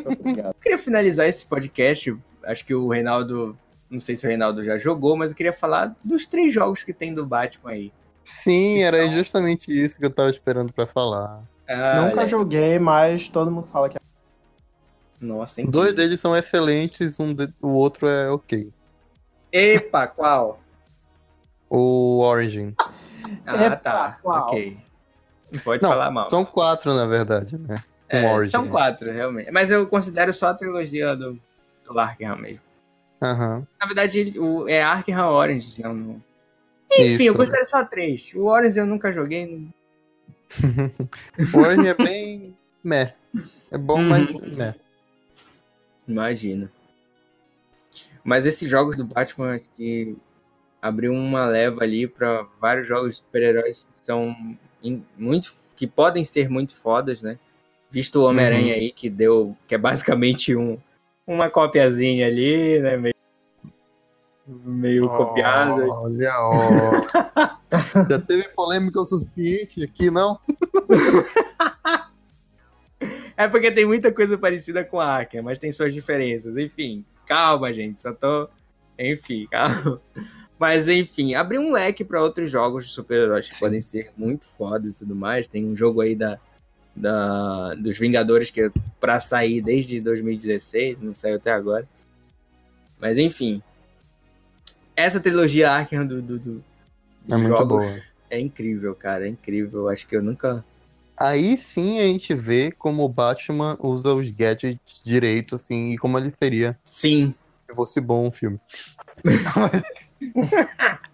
Obrigado. Eu queria finalizar esse podcast. Acho que o Reinaldo. Não sei se o Reinaldo já jogou, mas eu queria falar dos três jogos que tem do Batman aí. Sim, era São- justamente isso que eu tava esperando pra falar. Ah, Nunca olha, joguei, mas todo mundo fala que é. Nossa, hein? Dois deles são excelentes, um de- o outro é ok. Epa, qual? O Origin. Ah, Epa, tá. qual? Ok. Não pode Não, falar mal. São quatro, na verdade, né? É, Origin. são quatro, realmente. Mas eu considero só a trilogia do, do Arkham mesmo. Aham. Na verdade, o, é Arkham Orange, não, não. Enfim, eu Isso. considero só três. O Orange eu nunca joguei. não- O Origin é bem. meh. É bom, Uhum. mas meh. Imagino. Mas esses jogos do Batman acho que abriu uma leva ali pra vários jogos de super-heróis que são muito que podem ser muito fodas, né? Visto o Homem-Aranha aí que deu que é basicamente um uma copiazinha ali, né, meio meio copiada. Olha, ó. Já teve polêmica o suficiente aqui, não? É porque tem muita coisa parecida com a Arkham, mas tem suas diferenças. Enfim, calma, gente. Só tô. Enfim, calma. Mas enfim, abriu um leque pra outros jogos de super-heróis que podem ser muito fodas e tudo mais. Tem um jogo aí da, da dos Vingadores que é pra sair desde 2016, não saiu até agora. Mas enfim. Essa trilogia Arkham do, do, do- É muito jogos boa. é incrível, cara. É incrível. Acho que eu nunca. Aí sim a gente vê como o Batman usa os gadgets direito, assim, e como ele seria Sim, se fosse bom o filme.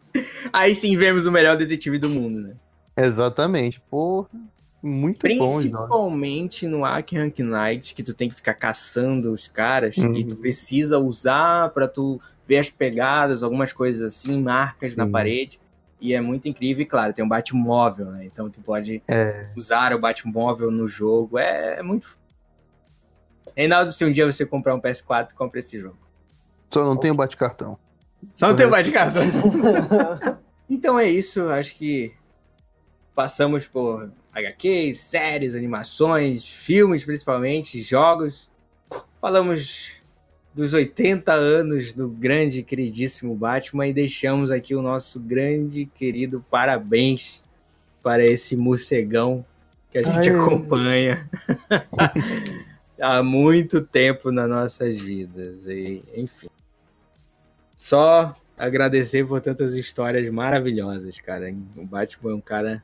Aí sim vemos o melhor detetive do mundo, né? Exatamente. Porra, muito. Principalmente no Arkham Knight, que tu tem que ficar caçando os caras Uhum. e tu precisa usar pra tu ver as pegadas, algumas coisas assim, marcas na Sim. parede. E é muito incrível, e claro, tem um Batmóvel, né? Então tu pode É. usar o Batmóvel no jogo. É, é muito. Reinaldo, se um dia você comprar um PS4, compra esse jogo. Só não tem o bate-cartão. Só não tem o. Batcartão. Então é isso, acho que passamos por HQs, séries, animações, filmes principalmente, jogos. Falamos dos 80 anos do grande e queridíssimo Batman e deixamos aqui o nosso grande querido parabéns para esse morcegão que a gente Ai. acompanha há muito tempo nas nossas vidas. E, enfim. Só agradecer por tantas histórias maravilhosas, cara. O Batman é um cara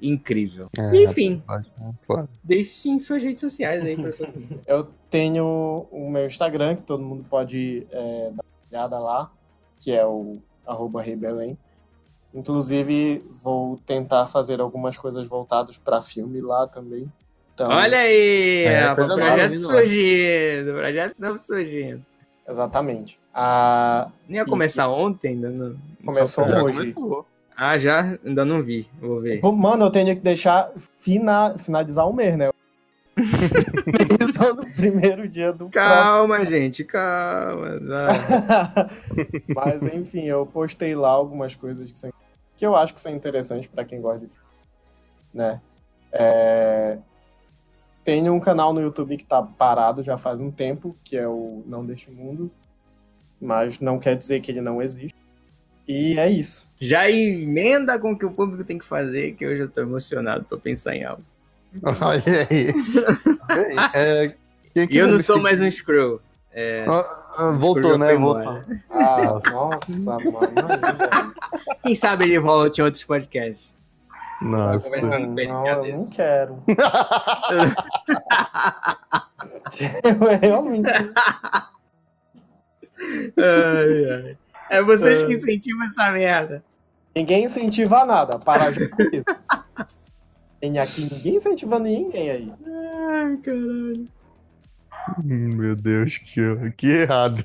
incrível. É, Enfim, Batman, foda. deixem suas redes sociais aí pra todo mundo. Eu tenho o meu Instagram, que todo mundo pode é, dar uma olhada lá, que é o arroba Rebelém. Inclusive, vou tentar fazer algumas coisas voltadas para filme lá também. Então, Olha aí, É, nova projeto lá. surgindo, projeto novo surgindo. Exatamente. Ah, Nem ia começar ontem, ainda não. Começou hoje. começou. Ah, já? Ainda não vi, vou ver. mano, eu tenho que deixar fina- finalizar o mês, né? Finalizando o primeiro dia do Calma, gente, calma. Mas enfim, eu postei lá algumas coisas que, são, que eu acho que são interessantes para quem gosta de filme, né? É, Tem um canal no YouTube que tá parado já faz um tempo, que é o Não Deste Mundo, mas não quer dizer que ele não existe. E é isso. Já emenda com o que o público tem que fazer, que hoje eu tô emocionado pra pensar em algo. Olha aí. É, quem E eu não sou seguir- mais um Screw. É, Ah, ah, voltou, né? Voltou. Ah, nossa, mano. Quem sabe ele volta em outros podcasts. Nossa. Ele, Não, eu não quero. eu realmente. Ai, ai. É vocês que incentivam essa merda. Ninguém incentiva nada. Para já com isso. Tem aqui ninguém incentivando ninguém aí. Ai, caralho. Hum, Meu Deus, que, que errado.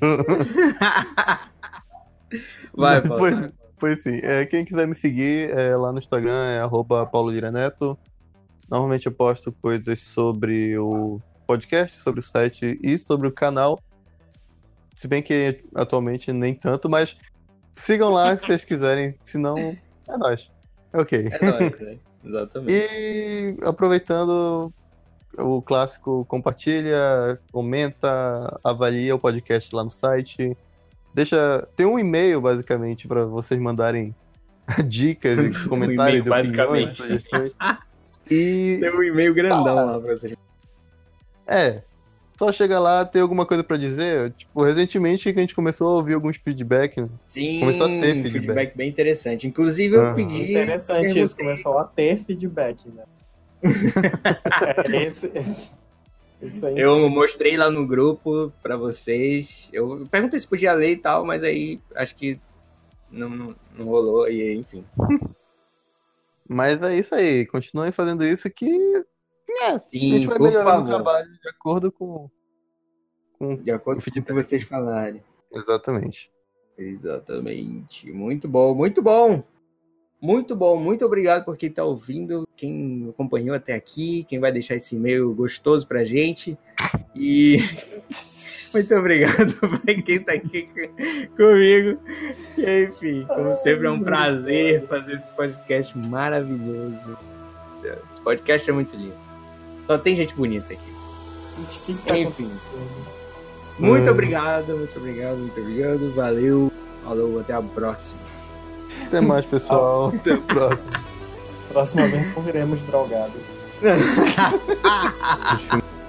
Vai, Mas Paulo. Foi, foi sim. É, quem quiser me seguir é, lá no Instagram é arroba Paulo Lira Neto. Normalmente eu posto coisas sobre o podcast, sobre o site e sobre o canal. Se bem que atualmente nem tanto, mas sigam lá se vocês quiserem. Se não, é nóis. Ok. É nóis, né? Exatamente. E aproveitando o clássico, compartilha, comenta, avalia o podcast lá no site. Deixa. Tem um e-mail, basicamente, para vocês mandarem dicas e comentários, Um opiniões, basicamente. sugestões. E Tem um e-mail grandão lá pra vocês. é. Só chega lá, tem alguma coisa pra dizer. Tipo, recentemente que a gente começou a ouvir alguns feedback. né? Sim, Começou a ter um feedback. bem interessante. Inclusive, eu Aham. pedi. Interessante perguntei- isso, começou a ter feedback, né? é, esse, esse, isso aí. Eu mostrei lá no grupo pra vocês. Eu perguntei se podia ler e tal, mas aí acho que não, não, não rolou. E enfim. Mas é isso aí. Continuem fazendo isso que a Sim, gente vai melhorando o trabalho de acordo com. com... De acordo com o que vocês falarem. Exatamente. Exatamente. Muito bom, muito bom. Muito bom, muito obrigado por quem tá ouvindo, quem acompanhou até aqui, quem vai deixar esse e-mail gostoso pra gente. E muito obrigado pra quem tá aqui co- comigo. E, enfim, como sempre, é um prazer fazer esse podcast maravilhoso. Esse podcast é muito lindo. Só tem gente bonita aqui. Gente, o que que tá Enfim. Muito Hum. obrigado, muito obrigado, muito obrigado. Valeu. Falou, até a próxima. Até mais, pessoal. Até a próxima. Próxima vez não viremos drogados.